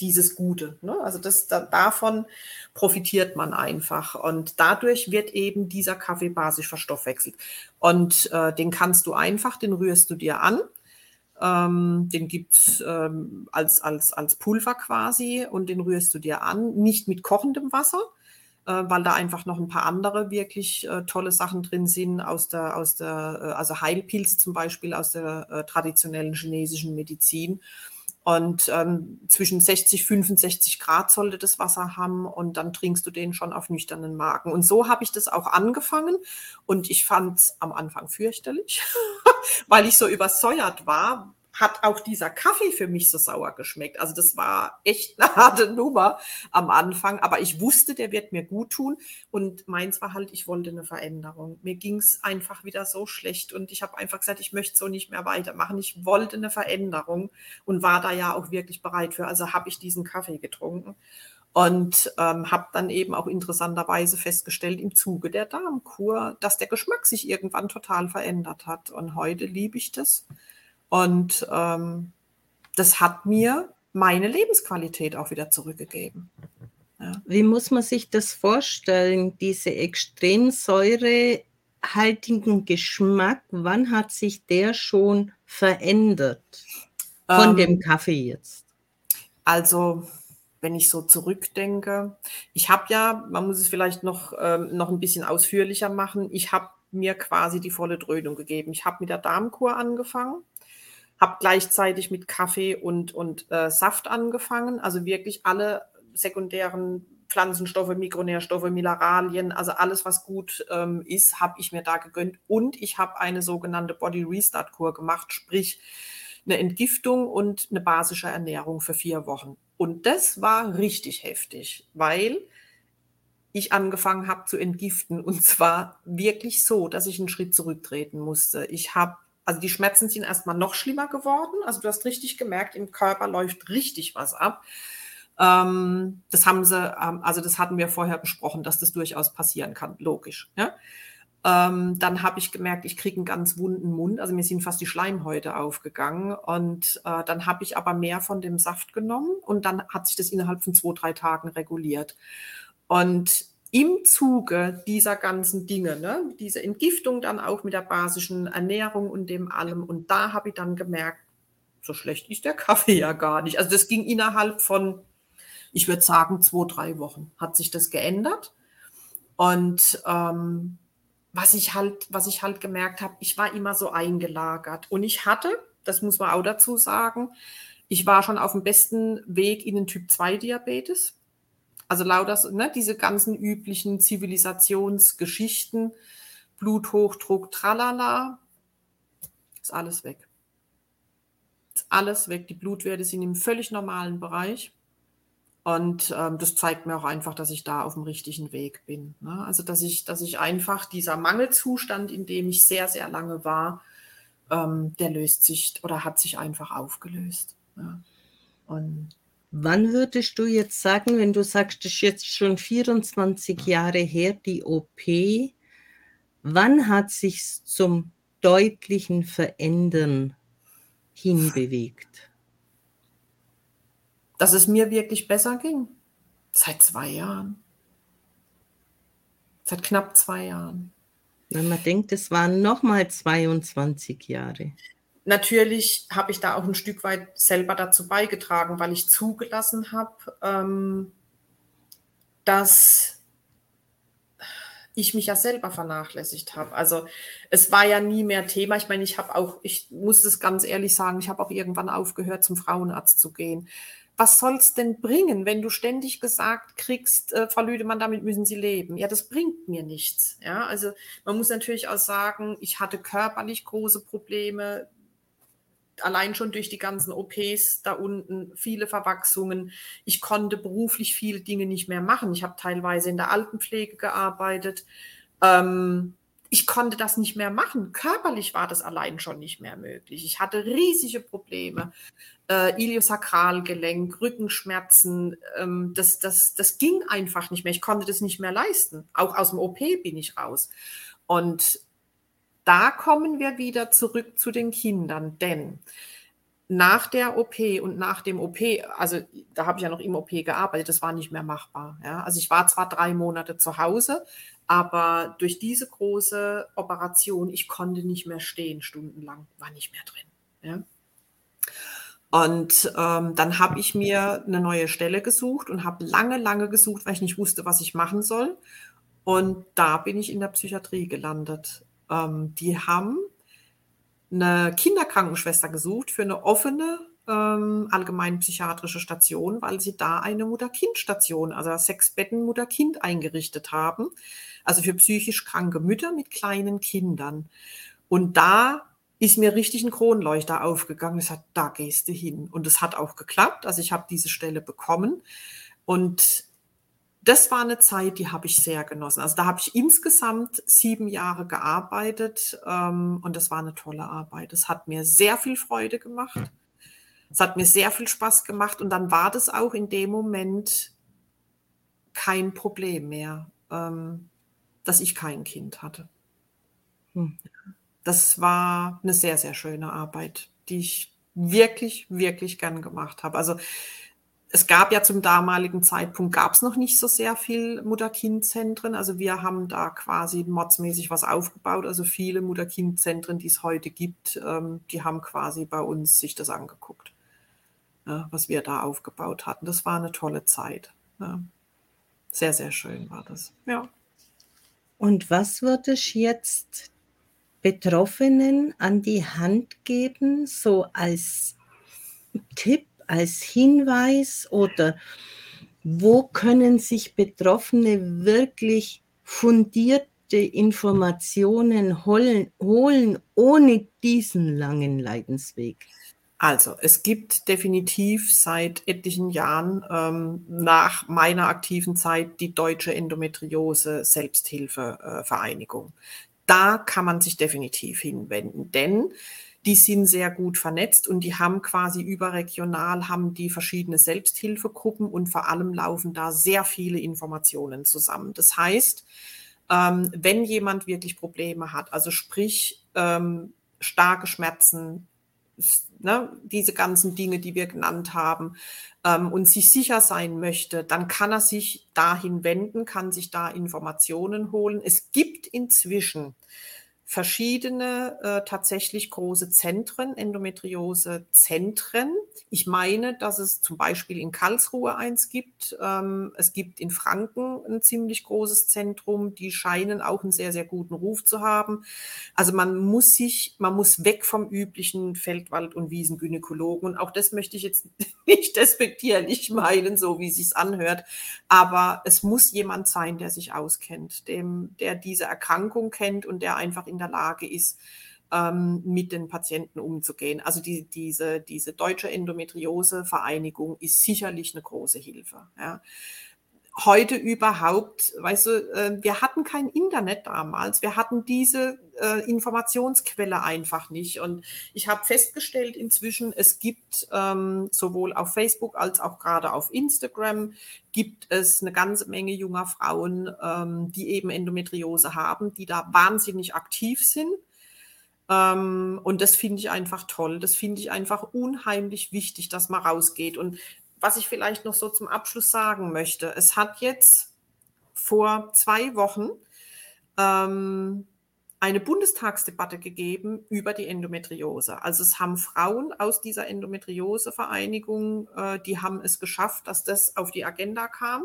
dieses Gute. Ne? Also das, da, davon profitiert man einfach und dadurch wird eben dieser Kaffee basisch verstoffwechselt und äh, den kannst du einfach, den rührst du dir an. Ähm, den gibt's ähm, als, als, als Pulver quasi und den rührst du dir an, nicht mit kochendem Wasser, weil da einfach noch ein paar andere wirklich äh, tolle Sachen drin sind aus der, aus der, äh, also Heilpilze zum Beispiel aus der äh, traditionellen chinesischen Medizin. Und ähm, zwischen 60, 65 Grad sollte das Wasser haben und dann trinkst du den schon auf nüchternen Magen. Und so habe ich das auch angefangen und ich fand es am Anfang fürchterlich, weil ich so übersäuert war, hat auch dieser Kaffee für mich so sauer geschmeckt. Also das war echt eine harte Nummer am Anfang, aber ich wusste, der wird mir gut tun und meins war halt, ich wollte eine Veränderung. Mir ging es einfach wieder so schlecht und ich habe einfach gesagt, ich möchte so nicht mehr weitermachen. Ich wollte eine Veränderung und war da ja auch wirklich bereit für. Also habe ich diesen Kaffee getrunken und ähm, habe dann eben auch interessanterweise festgestellt im Zuge der Darmkur, dass der Geschmack sich irgendwann total verändert hat und heute liebe ich das. Und ähm, das hat mir meine Lebensqualität auch wieder zurückgegeben. Ja. Wie muss man sich das vorstellen, diese extrem säurehaltigen Geschmack? Wann hat sich der schon verändert von ähm, dem Kaffee jetzt? Also, wenn ich so zurückdenke, ich habe ja, man muss es vielleicht noch, ähm, noch ein bisschen ausführlicher machen, ich habe mir quasi die volle Dröhnung gegeben. Ich habe mit der Darmkur angefangen habe gleichzeitig mit Kaffee und, und äh, Saft angefangen, also wirklich alle sekundären Pflanzenstoffe, Mikronährstoffe, Mineralien, also alles, was gut ähm, ist, habe ich mir da gegönnt. Und ich habe eine sogenannte Body Restart Kur gemacht, sprich eine Entgiftung und eine basische Ernährung für vier Wochen. Und das war richtig heftig, weil ich angefangen habe zu entgiften. Und zwar wirklich so, dass ich einen Schritt zurücktreten musste. Ich habe, also die Schmerzen sind erstmal noch schlimmer geworden. Also du hast richtig gemerkt, im Körper läuft richtig was ab. Ähm, das haben sie, ähm, also das hatten wir vorher besprochen, dass das durchaus passieren kann, logisch. Ja? Ähm, dann habe ich gemerkt, ich kriege einen ganz wunden Mund, also mir sind fast die Schleimhäute aufgegangen. Und äh, dann habe ich aber mehr von dem Saft genommen und dann hat sich das innerhalb von zwei, drei Tagen reguliert. Und im Zuge dieser ganzen Dinge, ne, diese Entgiftung dann auch mit der basischen Ernährung und dem allem, und da habe ich dann gemerkt, so schlecht ist der Kaffee ja gar nicht. Also das ging innerhalb von ich würde sagen, zwei, drei Wochen hat sich das geändert. Und ähm, was ich halt, was ich halt gemerkt habe, ich war immer so eingelagert. Und ich hatte, das muss man auch dazu sagen, ich war schon auf dem besten Weg in den Typ 2 Diabetes. Also lauter, ne, diese ganzen üblichen Zivilisationsgeschichten, Bluthochdruck, tralala, ist alles weg. Ist alles weg. Die Blutwerte sind im völlig normalen Bereich. Und ähm, das zeigt mir auch einfach, dass ich da auf dem richtigen Weg bin. Ne? Also dass ich, dass ich einfach dieser Mangelzustand, in dem ich sehr, sehr lange war, ähm, der löst sich oder hat sich einfach aufgelöst. Ja. Und Wann würdest du jetzt sagen, wenn du sagst, das ist jetzt schon 24 Jahre her, die OP, wann hat sich zum deutlichen Verändern hinbewegt? dass es mir wirklich besser ging. Seit zwei Jahren. Seit knapp zwei Jahren. Wenn man denkt, es waren nochmal 22 Jahre. Natürlich habe ich da auch ein Stück weit selber dazu beigetragen, weil ich zugelassen habe, ähm, dass ich mich ja selber vernachlässigt habe. Also es war ja nie mehr Thema. Ich meine, ich habe auch, ich muss das ganz ehrlich sagen, ich habe auch irgendwann aufgehört, zum Frauenarzt zu gehen, was soll es denn bringen, wenn du ständig gesagt kriegst, äh, Frau Lüdemann, damit müssen Sie leben? Ja, das bringt mir nichts. Ja, also man muss natürlich auch sagen, ich hatte körperlich große Probleme, allein schon durch die ganzen OPs da unten, viele Verwachsungen. Ich konnte beruflich viele Dinge nicht mehr machen. Ich habe teilweise in der Altenpflege gearbeitet. Ähm, ich konnte das nicht mehr machen. Körperlich war das allein schon nicht mehr möglich. Ich hatte riesige Probleme. Äh, Iliosakralgelenk, Rückenschmerzen, ähm, das, das, das ging einfach nicht mehr. Ich konnte das nicht mehr leisten. Auch aus dem OP bin ich raus. Und da kommen wir wieder zurück zu den Kindern, denn nach der OP und nach dem OP, also da habe ich ja noch im OP gearbeitet, das war nicht mehr machbar. Ja? Also ich war zwar drei Monate zu Hause, aber durch diese große Operation, ich konnte nicht mehr stehen stundenlang, war nicht mehr drin. Ja? Und ähm, dann habe ich mir eine neue Stelle gesucht und habe lange, lange gesucht, weil ich nicht wusste, was ich machen soll. Und da bin ich in der Psychiatrie gelandet. Ähm, die haben eine Kinderkrankenschwester gesucht für eine offene ähm, allgemein psychiatrische Station, weil sie da eine Mutter-Kind-Station, also sechs Betten Mutter-Kind eingerichtet haben, also für psychisch kranke Mütter mit kleinen Kindern. Und da ist mir richtig ein Kronleuchter aufgegangen. Ich sagte, da gehst du hin. Und es hat auch geklappt. Also ich habe diese Stelle bekommen. Und das war eine Zeit, die habe ich sehr genossen. Also da habe ich insgesamt sieben Jahre gearbeitet ähm, und das war eine tolle Arbeit. Es hat mir sehr viel Freude gemacht. Es hat mir sehr viel Spaß gemacht und dann war das auch in dem Moment kein Problem mehr, ähm, dass ich kein Kind hatte. Hm. Das war eine sehr, sehr schöne Arbeit, die ich wirklich, wirklich gern gemacht habe. Also es gab ja zum damaligen Zeitpunkt, gab es noch nicht so sehr viel Mutter-Kind-Zentren. Also wir haben da quasi modsmäßig was aufgebaut. Also viele Mutter-Kind-Zentren, die es heute gibt, ähm, die haben quasi bei uns sich das angeguckt, ja, was wir da aufgebaut hatten. Das war eine tolle Zeit. Ja. Sehr, sehr schön war das. Ja. Und was würde ich jetzt Betroffenen an die Hand geben, so als Tipp? Als Hinweis oder wo können sich Betroffene wirklich fundierte Informationen holen, holen ohne diesen langen Leidensweg? Also, es gibt definitiv seit etlichen Jahren ähm, nach meiner aktiven Zeit die Deutsche Endometriose Selbsthilfevereinigung. Äh, da kann man sich definitiv hinwenden, denn die sind sehr gut vernetzt und die haben quasi überregional, haben die verschiedene Selbsthilfegruppen und vor allem laufen da sehr viele Informationen zusammen. Das heißt, ähm, wenn jemand wirklich Probleme hat, also sprich ähm, starke Schmerzen, ne, diese ganzen Dinge, die wir genannt haben, ähm, und sich sicher sein möchte, dann kann er sich dahin wenden, kann sich da Informationen holen. Es gibt inzwischen verschiedene äh, tatsächlich große Zentren, Endometriose-Zentren. Ich meine, dass es zum Beispiel in Karlsruhe eins gibt. Ähm, es gibt in Franken ein ziemlich großes Zentrum. Die scheinen auch einen sehr, sehr guten Ruf zu haben. Also man muss sich, man muss weg vom üblichen Feldwald- und Wiesengynäkologen. Und auch das möchte ich jetzt nicht despektierlich meinen, so wie es sich anhört. Aber es muss jemand sein, der sich auskennt, dem, der diese Erkrankung kennt und der einfach in der Lage ist, ähm, mit den Patienten umzugehen. Also die, diese, diese deutsche Endometriose-Vereinigung ist sicherlich eine große Hilfe. Ja heute überhaupt, weißt du, äh, wir hatten kein Internet damals, wir hatten diese äh, Informationsquelle einfach nicht. Und ich habe festgestellt inzwischen, es gibt ähm, sowohl auf Facebook als auch gerade auf Instagram gibt es eine ganze Menge junger Frauen, ähm, die eben Endometriose haben, die da wahnsinnig aktiv sind. Ähm, und das finde ich einfach toll. Das finde ich einfach unheimlich wichtig, dass man rausgeht. Und was ich vielleicht noch so zum Abschluss sagen möchte. Es hat jetzt vor zwei Wochen ähm, eine Bundestagsdebatte gegeben über die Endometriose. Also es haben Frauen aus dieser Endometriose-Vereinigung, äh, die haben es geschafft, dass das auf die Agenda kam.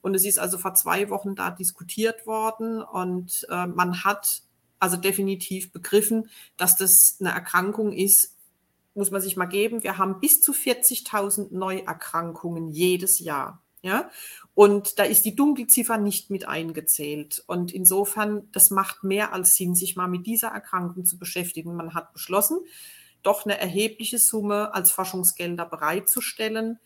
Und es ist also vor zwei Wochen da diskutiert worden und äh, man hat also definitiv begriffen, dass das eine Erkrankung ist, muss man sich mal geben, wir haben bis zu 40.000 Neuerkrankungen jedes Jahr. Ja, und da ist die Dunkelziffer nicht mit eingezählt. Und insofern, das macht mehr als Sinn, sich mal mit dieser Erkrankung zu beschäftigen. Man hat beschlossen, doch eine erhebliche Summe als Forschungsgelder bereitzustellen,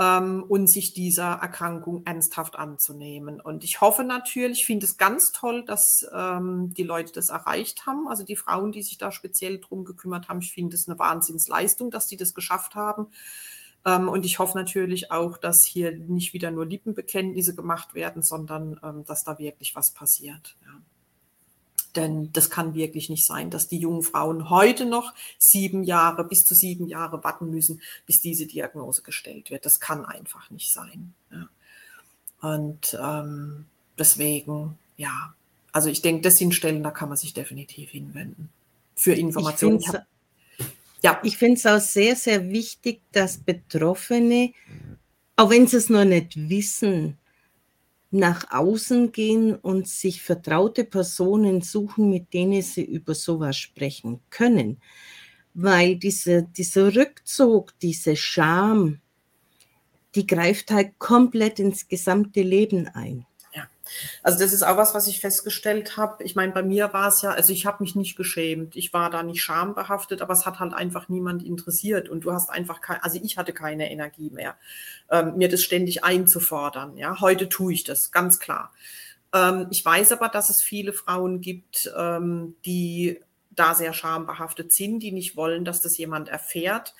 ähm, und sich dieser Erkrankung ernsthaft anzunehmen. Und ich hoffe natürlich, finde es ganz toll, dass ähm, die Leute das erreicht haben. Also die Frauen, die sich da speziell drum gekümmert haben, ich finde es eine Wahnsinnsleistung, dass die das geschafft haben. Ähm, und ich hoffe natürlich auch, dass hier nicht wieder nur Lippenbekenntnisse gemacht werden, sondern ähm, dass da wirklich was passiert. Ja. Denn das kann wirklich nicht sein, dass die jungen Frauen heute noch sieben Jahre, bis zu sieben Jahre warten müssen, bis diese Diagnose gestellt wird. Das kann einfach nicht sein. Ja. Und ähm, deswegen, ja, also ich denke, das sind Stellen, da kann man sich definitiv hinwenden. Für Informationen. Ja. Ich finde es auch sehr, sehr wichtig, dass Betroffene, auch wenn sie es noch nicht wissen, nach außen gehen und sich vertraute Personen suchen, mit denen sie über sowas sprechen können. Weil diese, dieser Rückzug, diese Scham, die greift halt komplett ins gesamte Leben ein. Also das ist auch was, was ich festgestellt habe. Ich meine, bei mir war es ja, also ich habe mich nicht geschämt. Ich war da nicht schambehaftet, aber es hat halt einfach niemand interessiert. Und du hast einfach keine, also ich hatte keine Energie mehr, ähm, mir das ständig einzufordern. Ja, heute tue ich das, ganz klar. Ähm, ich weiß aber, dass es viele Frauen gibt, ähm, die da sehr schambehaftet sind, die nicht wollen, dass das jemand erfährt.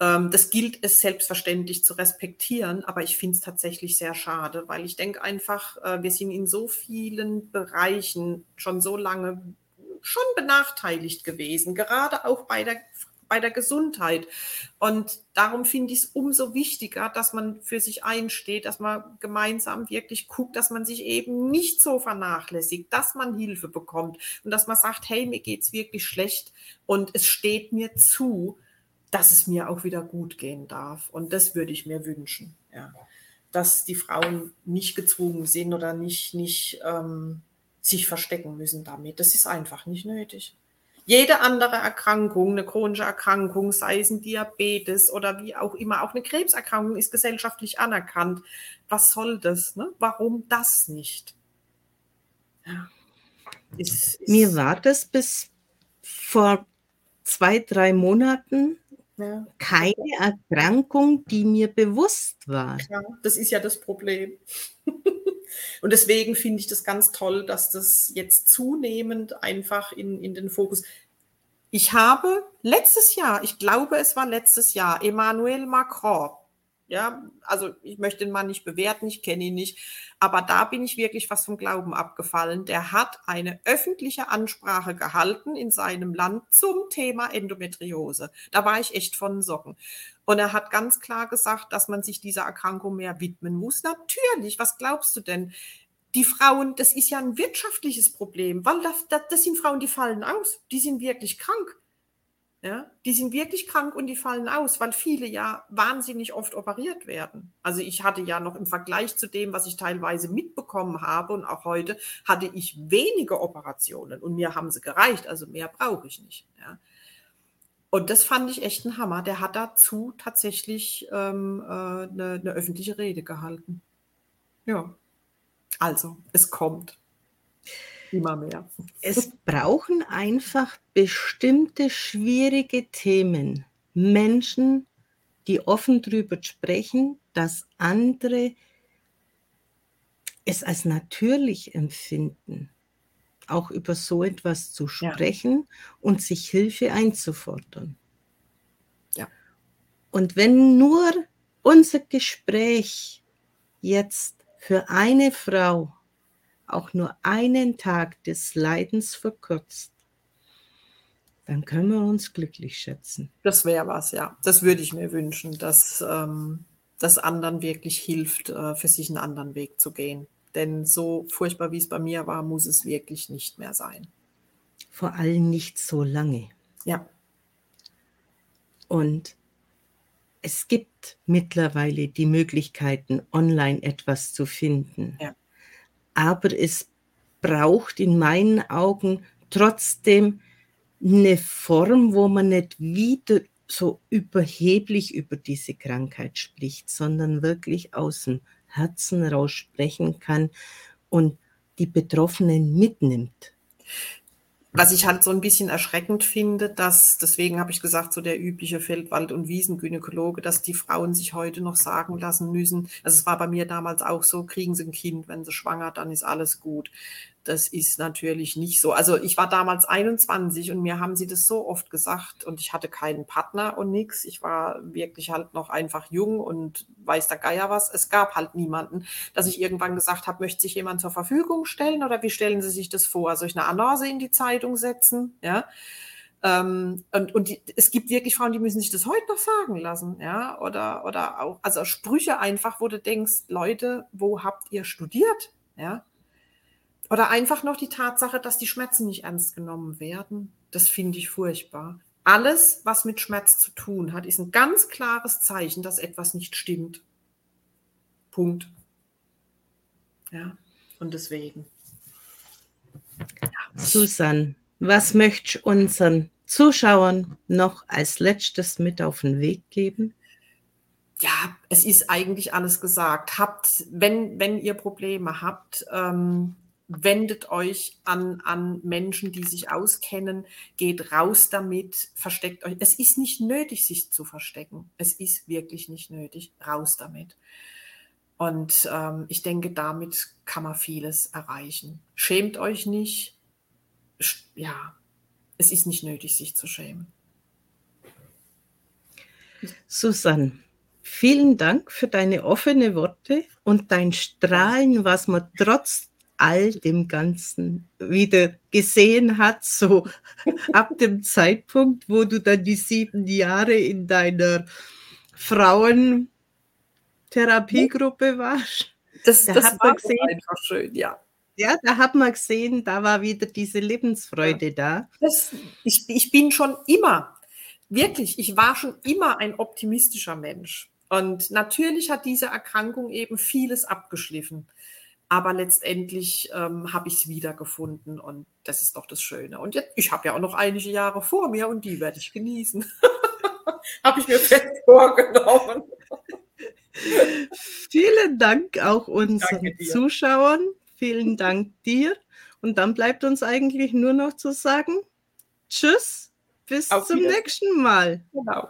Ähm, das gilt es selbstverständlich zu respektieren, aber ich finde es tatsächlich sehr schade, weil ich denke einfach, äh, wir sind in so vielen Bereichen schon so lange schon benachteiligt gewesen, gerade auch bei der bei der Gesundheit. Und darum finde ich es umso wichtiger, dass man für sich einsteht, dass man gemeinsam wirklich guckt, dass man sich eben nicht so vernachlässigt, dass man Hilfe bekommt und dass man sagt, hey, mir geht es wirklich schlecht und es steht mir zu, dass es mir auch wieder gut gehen darf. Und das würde ich mir wünschen, ja. dass die Frauen nicht gezwungen sind oder nicht, nicht ähm, sich verstecken müssen damit. Das ist einfach nicht nötig. Jede andere Erkrankung, eine chronische Erkrankung, sei es ein Diabetes oder wie auch immer, auch eine Krebserkrankung ist gesellschaftlich anerkannt. Was soll das? Ne? Warum das nicht? Ja. Ist, ist Mir war das bis vor zwei, drei Monaten ja. keine Erkrankung, die mir bewusst war. Ja, das ist ja das Problem. Und deswegen finde ich das ganz toll, dass das jetzt zunehmend einfach in, in den Fokus. Ich habe letztes Jahr, ich glaube, es war letztes Jahr, Emmanuel Macron ja, also ich möchte den Mann nicht bewerten, ich kenne ihn nicht, aber da bin ich wirklich fast vom Glauben abgefallen. Der hat eine öffentliche Ansprache gehalten in seinem Land zum Thema Endometriose. Da war ich echt von Socken. Und er hat ganz klar gesagt, dass man sich dieser Erkrankung mehr widmen muss. Natürlich, was glaubst du denn? Die Frauen, das ist ja ein wirtschaftliches Problem, weil das, das, das sind Frauen, die fallen aus, die sind wirklich krank. Ja, die sind wirklich krank und die fallen aus, weil viele ja wahnsinnig oft operiert werden. Also ich hatte ja noch im Vergleich zu dem, was ich teilweise mitbekommen habe und auch heute, hatte ich wenige Operationen und mir haben sie gereicht. Also mehr brauche ich nicht. Ja. Und das fand ich echt ein Hammer. Der hat dazu tatsächlich ähm, äh, eine, eine öffentliche Rede gehalten. Ja. Also, es kommt. Immer mehr. Es brauchen einfach bestimmte schwierige Themen. Menschen, die offen darüber sprechen, dass andere es als natürlich empfinden, auch über so etwas zu sprechen ja. und sich Hilfe einzufordern. Ja. Und wenn nur unser Gespräch jetzt für eine Frau auch nur einen Tag des Leidens verkürzt, dann können wir uns glücklich schätzen. Das wäre was, ja. Das würde ich mir wünschen, dass ähm, das anderen wirklich hilft, äh, für sich einen anderen Weg zu gehen. Denn so furchtbar wie es bei mir war, muss es wirklich nicht mehr sein. Vor allem nicht so lange. Ja. Und es gibt mittlerweile die Möglichkeiten, online etwas zu finden. Ja aber es braucht in meinen Augen trotzdem eine Form, wo man nicht wieder so überheblich über diese Krankheit spricht, sondern wirklich aus dem Herzen raus sprechen kann und die Betroffenen mitnimmt was ich halt so ein bisschen erschreckend finde, dass, deswegen habe ich gesagt, so der übliche Feldwald- und Wiesengynäkologe, dass die Frauen sich heute noch sagen lassen müssen, also es war bei mir damals auch so, kriegen sie ein Kind, wenn sie schwanger, dann ist alles gut. Das ist natürlich nicht so. Also ich war damals 21 und mir haben sie das so oft gesagt und ich hatte keinen Partner und nichts. Ich war wirklich halt noch einfach jung und weiß der Geier was. Es gab halt niemanden, dass ich irgendwann gesagt habe, möchte sich jemand zur Verfügung stellen oder wie stellen Sie sich das vor? Soll ich eine Annonce in die Zeitung setzen? Ja. Ähm, und und die, es gibt wirklich Frauen, die müssen sich das heute noch sagen lassen, ja, oder, oder auch, also Sprüche einfach, wo du denkst, Leute, wo habt ihr studiert? Ja, oder einfach noch die Tatsache, dass die Schmerzen nicht ernst genommen werden. Das finde ich furchtbar. Alles, was mit Schmerz zu tun hat, ist ein ganz klares Zeichen, dass etwas nicht stimmt. Punkt. Ja, und deswegen. Ja. Susan, was möchtest du unseren Zuschauern noch als letztes mit auf den Weg geben? Ja, es ist eigentlich alles gesagt. Habt, wenn, wenn ihr Probleme habt, ähm, wendet euch an, an Menschen, die sich auskennen, geht raus damit, versteckt euch. Es ist nicht nötig, sich zu verstecken. Es ist wirklich nicht nötig. Raus damit. Und ähm, ich denke, damit kann man vieles erreichen. Schämt euch nicht. Ja, es ist nicht nötig, sich zu schämen. Susanne, vielen Dank für deine offene Worte und dein Strahlen, was man trotz all dem Ganzen wieder gesehen hat, so ab dem Zeitpunkt, wo du dann die sieben Jahre in deiner Frauentherapiegruppe warst. Das, da das war gesehen, einfach schön, ja. Ja, da hat man gesehen, da war wieder diese Lebensfreude ja. da. Das, ich, ich bin schon immer, wirklich, ich war schon immer ein optimistischer Mensch. Und natürlich hat diese Erkrankung eben vieles abgeschliffen. Aber letztendlich ähm, habe ich es wiedergefunden und das ist doch das Schöne. Und jetzt, ich habe ja auch noch einige Jahre vor mir und die werde ich genießen. habe ich mir fest vorgenommen. Vielen Dank auch unseren Zuschauern. Vielen Dank dir. Und dann bleibt uns eigentlich nur noch zu sagen, tschüss, bis Auf zum nächsten Mal. Genau.